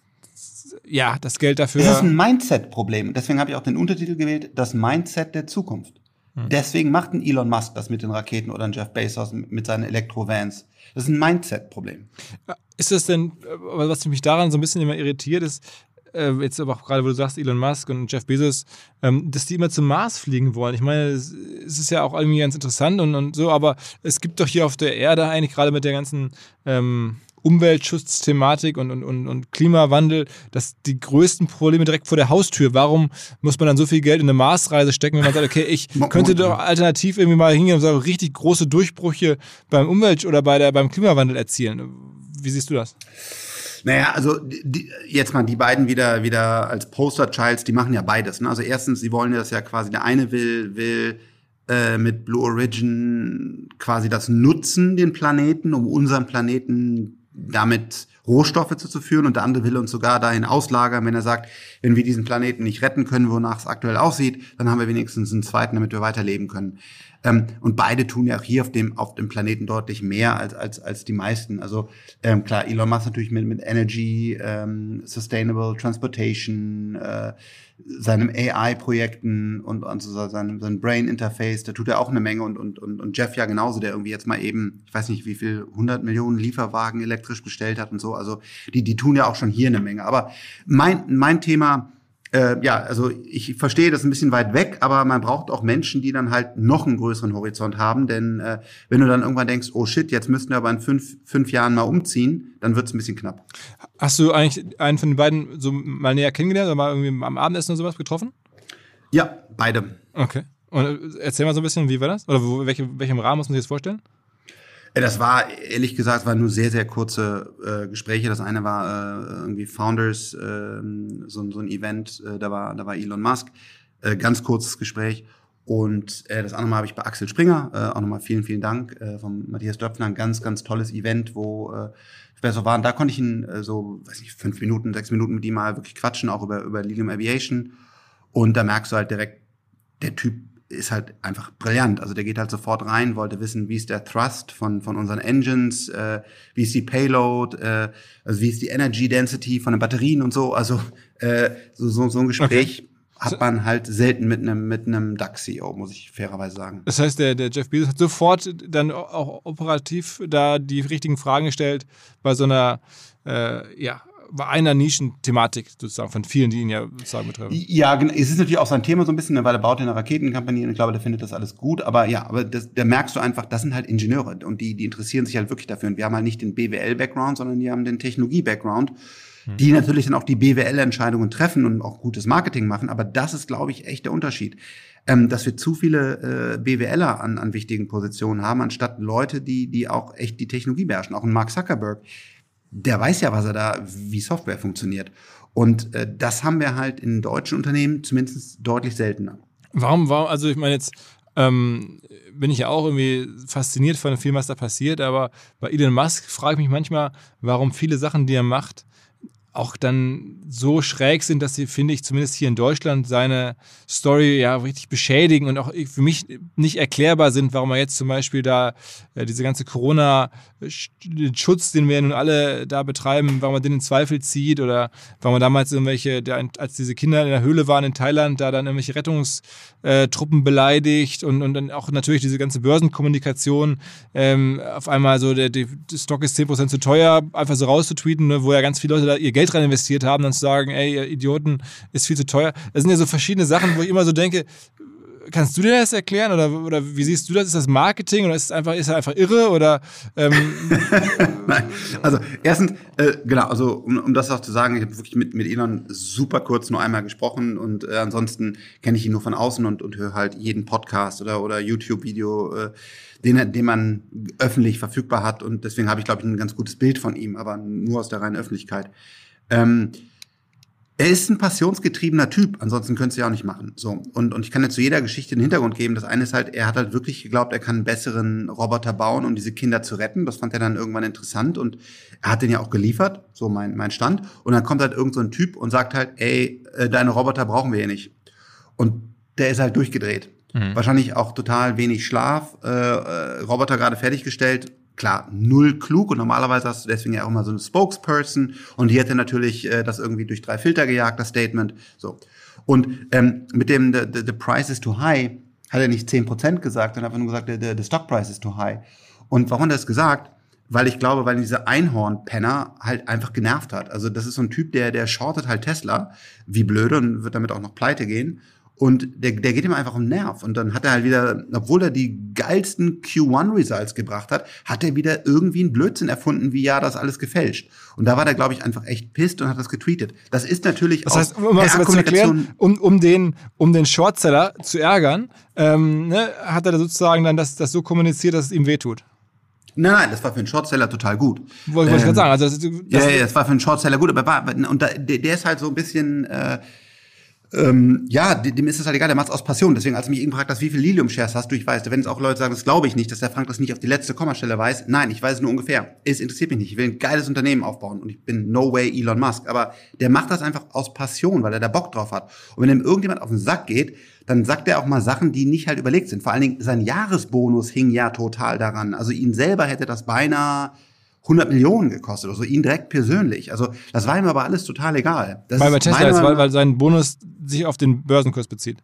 ja, das Geld dafür. Das ist ein Mindset-Problem. Deswegen habe ich auch den Untertitel gewählt, das Mindset der Zukunft. Hm. Deswegen macht ein Elon Musk das mit den Raketen oder ein Jeff Bezos mit seinen Elektrovans. Das ist ein Mindset-Problem. Ist das denn, was mich daran so ein bisschen immer irritiert, ist, äh, jetzt aber auch gerade, wo du sagst, Elon Musk und Jeff Bezos, ähm, dass die immer zum Mars fliegen wollen. Ich meine, es, ist ja auch irgendwie ganz interessant und, und so, aber es gibt doch hier auf der Erde eigentlich gerade mit der ganzen ähm, Umweltschutzthematik und, und, und, und Klimawandel, dass die größten Probleme direkt vor der Haustür. Warum muss man dann so viel Geld in eine Marsreise stecken, wenn man sagt, okay, ich könnte doch alternativ irgendwie mal hingehen und sagen, richtig große Durchbrüche beim Umwelt- oder bei der, beim Klimawandel erzielen. Wie siehst du das? Naja, also die, jetzt mal die beiden wieder wieder als Poster Childs, die machen ja beides. Ne? Also erstens, sie wollen das ja quasi, der eine will will äh, mit Blue Origin quasi das nutzen, den Planeten, um unseren Planeten damit Rohstoffe zuzuführen und der andere will uns sogar dahin auslagern, wenn er sagt, wenn wir diesen Planeten nicht retten können, wonach es aktuell aussieht, dann haben wir wenigstens einen zweiten, damit wir weiterleben können. Ähm, und beide tun ja auch hier auf dem, auf dem Planeten deutlich mehr als, als, als die meisten. Also ähm, klar, Elon Musk natürlich mit, mit Energy, ähm, Sustainable Transportation, äh, seinem AI-Projekten und, und so seinem, seinem Brain-Interface, da tut er auch eine Menge und, und, und, und Jeff ja genauso, der irgendwie jetzt mal eben, ich weiß nicht, wie viel, 100 Millionen Lieferwagen elektrisch bestellt hat und so. Also die, die tun ja auch schon hier eine Menge. Aber mein, mein Thema äh, ja, also ich verstehe das ein bisschen weit weg, aber man braucht auch Menschen, die dann halt noch einen größeren Horizont haben. Denn äh, wenn du dann irgendwann denkst, oh shit, jetzt müssten wir aber in fünf, fünf Jahren mal umziehen, dann wird es ein bisschen knapp. Hast du eigentlich einen von den beiden so mal näher kennengelernt oder mal irgendwie am Abendessen oder sowas getroffen? Ja, beide. Okay. Und äh, erzähl mal so ein bisschen, wie war das? Oder wo, welche, welchem Rahmen muss man sich das vorstellen? Das war, ehrlich gesagt, waren nur sehr, sehr kurze äh, Gespräche. Das eine war äh, irgendwie Founders, äh, so, so ein Event, äh, da, war, da war Elon Musk. Äh, ganz kurzes Gespräch. Und äh, das andere Mal habe ich bei Axel Springer, äh, auch nochmal vielen, vielen Dank, äh, von Matthias Döpfner, ein ganz, ganz tolles Event, wo äh, so waren. Da konnte ich ihn äh, so, weiß nicht, fünf Minuten, sechs Minuten mit ihm mal wirklich quatschen, auch über, über Lilium Aviation. Und da merkst du halt direkt, der Typ ist halt einfach brillant. Also der geht halt sofort rein, wollte wissen, wie ist der Thrust von, von unseren Engines, äh, wie ist die Payload, äh, also wie ist die Energy Density von den Batterien und so. Also äh, so, so, so ein Gespräch okay. hat man halt selten mit einem mit einem DAX-CEO, muss ich fairerweise sagen. Das heißt, der, der Jeff Bezos hat sofort dann auch operativ da die richtigen Fragen gestellt bei so einer äh, ja, bei einer Nischenthematik sozusagen von vielen, die ihn ja sozusagen betreffen. Ja, es ist natürlich auch sein Thema so ein bisschen, weil er baut ja eine Raketenkampagne und ich glaube, der findet das alles gut. Aber ja, aber das, da merkst du einfach, das sind halt Ingenieure und die, die interessieren sich halt wirklich dafür. Und wir haben halt nicht den BWL-Background, sondern die haben den Technologie-Background, hm. die natürlich dann auch die BWL-Entscheidungen treffen und auch gutes Marketing machen. Aber das ist, glaube ich, echt der Unterschied. Ähm, dass wir zu viele äh, BWLer an, an wichtigen Positionen haben, anstatt Leute, die, die auch echt die Technologie beherrschen. Auch ein Mark Zuckerberg, der weiß ja, was er da, wie Software funktioniert. Und äh, das haben wir halt in deutschen Unternehmen zumindest deutlich seltener. Warum, warum, also ich meine jetzt, ähm, bin ich ja auch irgendwie fasziniert von dem was da passiert, aber bei Elon Musk frage ich mich manchmal, warum viele Sachen, die er macht, auch dann so schräg sind, dass sie, finde ich, zumindest hier in Deutschland seine Story ja richtig beschädigen und auch für mich nicht erklärbar sind, warum er jetzt zum Beispiel da äh, diese ganze Corona-Schutz, den wir nun alle da betreiben, warum er den in Zweifel zieht oder warum er damals irgendwelche, als diese Kinder in der Höhle waren in Thailand, da dann irgendwelche Rettungstruppen beleidigt und, und dann auch natürlich diese ganze Börsenkommunikation ähm, auf einmal so, der, der Stock ist 10% zu teuer, einfach so rauszutweeten, ne, wo ja ganz viele Leute da ihr Geld Geld rein investiert haben, dann zu sagen, ey, ihr Idioten, ist viel zu teuer. Das sind ja so verschiedene Sachen, wo ich immer so denke, Kannst du dir das erklären oder, oder wie siehst du das? Ist das Marketing oder ist es einfach, ist er einfach irre oder? Ähm Nein. Also erstens, äh, genau, also um, um das auch zu sagen, ich habe wirklich mit, mit Elon super kurz nur einmal gesprochen und äh, ansonsten kenne ich ihn nur von außen und, und höre halt jeden Podcast oder, oder YouTube-Video, äh, den, den man öffentlich verfügbar hat und deswegen habe ich, glaube ich, ein ganz gutes Bild von ihm, aber nur aus der reinen Öffentlichkeit. Ähm, er ist ein passionsgetriebener Typ, ansonsten könntest du ja auch nicht machen. So und und ich kann jetzt zu jeder Geschichte den Hintergrund geben. Das eine ist halt, er hat halt wirklich geglaubt, er kann einen besseren Roboter bauen, um diese Kinder zu retten. Das fand er dann irgendwann interessant und er hat den ja auch geliefert, so mein mein Stand. Und dann kommt halt irgend so ein Typ und sagt halt, ey, äh, deine Roboter brauchen wir hier nicht. Und der ist halt durchgedreht. Mhm. Wahrscheinlich auch total wenig Schlaf, äh, äh, Roboter gerade fertiggestellt, klar, null klug und normalerweise hast du deswegen ja auch mal so eine Spokesperson und die hätte natürlich äh, das irgendwie durch drei Filter gejagt, das Statement. So. Und ähm, mit dem the, the, the price is too high hat er nicht zehn Prozent gesagt, sondern einfach nur gesagt, the, the stock price is too high. Und warum hat er das gesagt? Weil ich glaube, weil dieser Einhorn-Penner halt einfach genervt hat. Also das ist so ein Typ, der, der shortet halt Tesla, wie blöde und wird damit auch noch pleite gehen. Und der, der geht ihm einfach um Nerv. Und dann hat er halt wieder, obwohl er die geilsten Q1-Results gebracht hat, hat er wieder irgendwie einen Blödsinn erfunden, wie ja das alles gefälscht. Und da war der, glaube ich, einfach echt pisst und hat das getweetet. Das ist natürlich das heißt, um das zu erklären, um, um den, um den Shortseller zu ärgern, ähm, ne, hat er da sozusagen dann das, das so kommuniziert, dass es ihm wehtut. Nein, nein, das war für einen Shortseller total gut. Wollte ähm, ich gerade sagen. Also das, das ja, ja, das war für einen Shortseller gut, aber war, und da, der, der ist halt so ein bisschen, äh, ähm, ja, dem ist es halt egal, der macht es aus Passion. Deswegen, als du mich eben gefragt hast, wie viel Lilium-Shares hast du, ich weiß, wenn es auch Leute sagen, das glaube ich nicht, dass der Frank das nicht auf die letzte Kommastelle weiß. Nein, ich weiß es nur ungefähr. Es interessiert mich nicht. Ich will ein geiles Unternehmen aufbauen und ich bin no way Elon Musk. Aber der macht das einfach aus Passion, weil er da Bock drauf hat. Und wenn ihm irgendjemand auf den Sack geht, dann sagt er auch mal Sachen, die nicht halt überlegt sind. Vor allen Dingen sein Jahresbonus hing ja total daran. Also ihn selber hätte das beinahe 100 Millionen gekostet, also ihn direkt persönlich. Also das war ihm aber alles total egal. Das weil bei Tesla ist, weil, weil sein Bonus sich auf den Börsenkurs bezieht.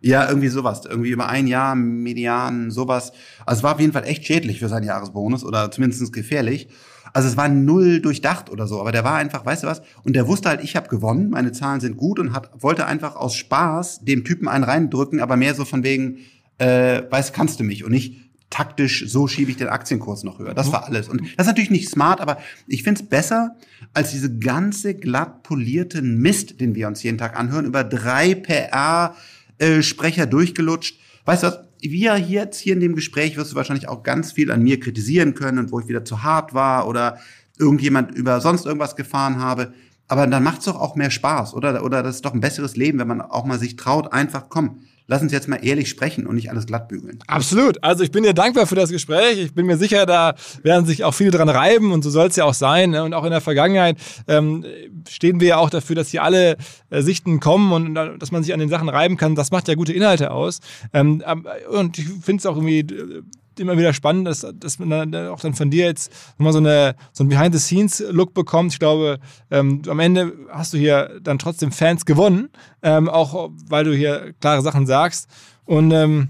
Ja, irgendwie sowas. Irgendwie über ein Jahr, Median, sowas. Also es war auf jeden Fall echt schädlich für seinen Jahresbonus oder zumindest gefährlich. Also es war null durchdacht oder so, aber der war einfach, weißt du was? Und der wusste halt, ich habe gewonnen, meine Zahlen sind gut und hat wollte einfach aus Spaß dem Typen einen reindrücken, aber mehr so von wegen, äh, weißt, kannst du mich und nicht taktisch, so schiebe ich den Aktienkurs noch höher. Das war alles. Und das ist natürlich nicht smart, aber ich finde es besser als diese ganze glatt polierten Mist, den wir uns jeden Tag anhören, über drei PR-Sprecher durchgelutscht. Weißt du was? Wir jetzt hier in dem Gespräch wirst du wahrscheinlich auch ganz viel an mir kritisieren können und wo ich wieder zu hart war oder irgendjemand über sonst irgendwas gefahren habe. Aber dann macht's doch auch mehr Spaß, oder? Oder das ist doch ein besseres Leben, wenn man auch mal sich traut, einfach, komm, lass uns jetzt mal ehrlich sprechen und nicht alles glatt bügeln. Absolut. Also ich bin dir dankbar für das Gespräch. Ich bin mir sicher, da werden sich auch viele dran reiben und so soll es ja auch sein. Ne? Und auch in der Vergangenheit ähm, stehen wir ja auch dafür, dass hier alle äh, Sichten kommen und äh, dass man sich an den Sachen reiben kann. Das macht ja gute Inhalte aus. Ähm, und ich finde es auch irgendwie äh, immer wieder spannend, dass, dass man dann auch dann von dir jetzt nochmal so, eine, so einen Behind-the-Scenes-Look bekommt. Ich glaube, ähm, am Ende hast du hier dann trotzdem Fans gewonnen, ähm, auch weil du hier klare Sachen sagst. Und ähm,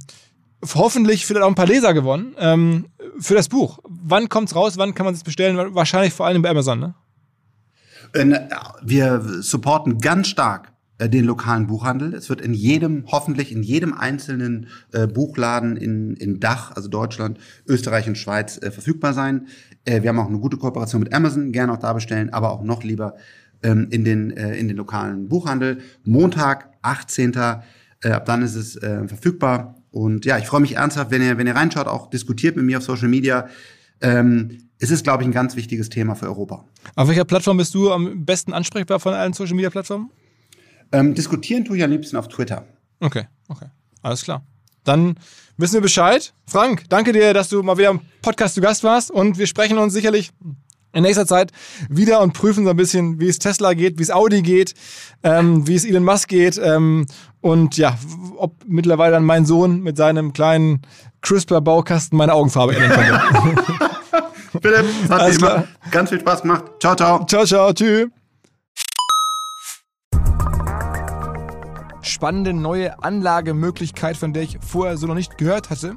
hoffentlich vielleicht auch ein paar Leser gewonnen ähm, für das Buch. Wann kommt es raus? Wann kann man es bestellen? Wahrscheinlich vor allem bei Amazon, ne? Äh, wir supporten ganz stark äh, den lokalen Buchhandel. Es wird in jedem, hoffentlich in jedem einzelnen äh, Buchladen in, in Dach, also Deutschland, Österreich und Schweiz, äh, verfügbar sein. Äh, wir haben auch eine gute Kooperation mit Amazon, gerne auch da bestellen, aber auch noch lieber ähm, in, den, äh, in den lokalen Buchhandel. Montag, 18. Äh, ab dann ist es äh, verfügbar. Und ja, ich freue mich ernsthaft, wenn ihr, wenn ihr reinschaut, auch diskutiert mit mir auf Social Media. Ähm, es ist, glaube ich, ein ganz wichtiges Thema für Europa. Auf welcher Plattform bist du am besten ansprechbar von allen Social Media Plattformen? Ähm, diskutieren tue ich am liebsten auf Twitter. Okay, okay. Alles klar. Dann wissen wir Bescheid. Frank, danke dir, dass du mal wieder im Podcast zu Gast warst und wir sprechen uns sicherlich in nächster Zeit wieder und prüfen so ein bisschen, wie es Tesla geht, wie es Audi geht, ähm, wie es Elon Musk geht ähm, und ja, ob mittlerweile dann mein Sohn mit seinem kleinen CRISPR-Baukasten meine Augenfarbe ändern könnte. Philipp, es hat mir ganz viel Spaß gemacht. Ciao, ciao. Ciao, ciao. Tschüss. Spannende neue Anlagemöglichkeit, von der ich vorher so noch nicht gehört hatte.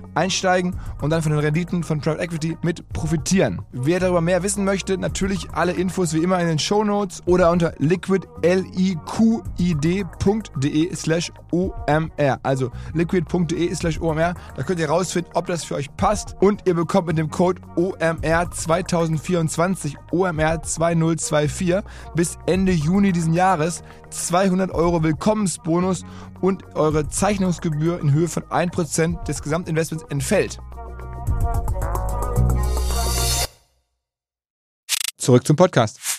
einsteigen und dann von den Renditen von Private Equity mit profitieren. Wer darüber mehr wissen möchte, natürlich alle Infos wie immer in den Show Notes oder unter liquidliquid.de slash omr. Also liquid.de slash omr. Da könnt ihr rausfinden, ob das für euch passt und ihr bekommt mit dem Code OMR 2024 OMR 2024 bis Ende Juni diesen Jahres 200 Euro Willkommensbonus und eure Zeichnungsgebühr in Höhe von 1% des Gesamtinvestments entfällt. Zurück zum Podcast.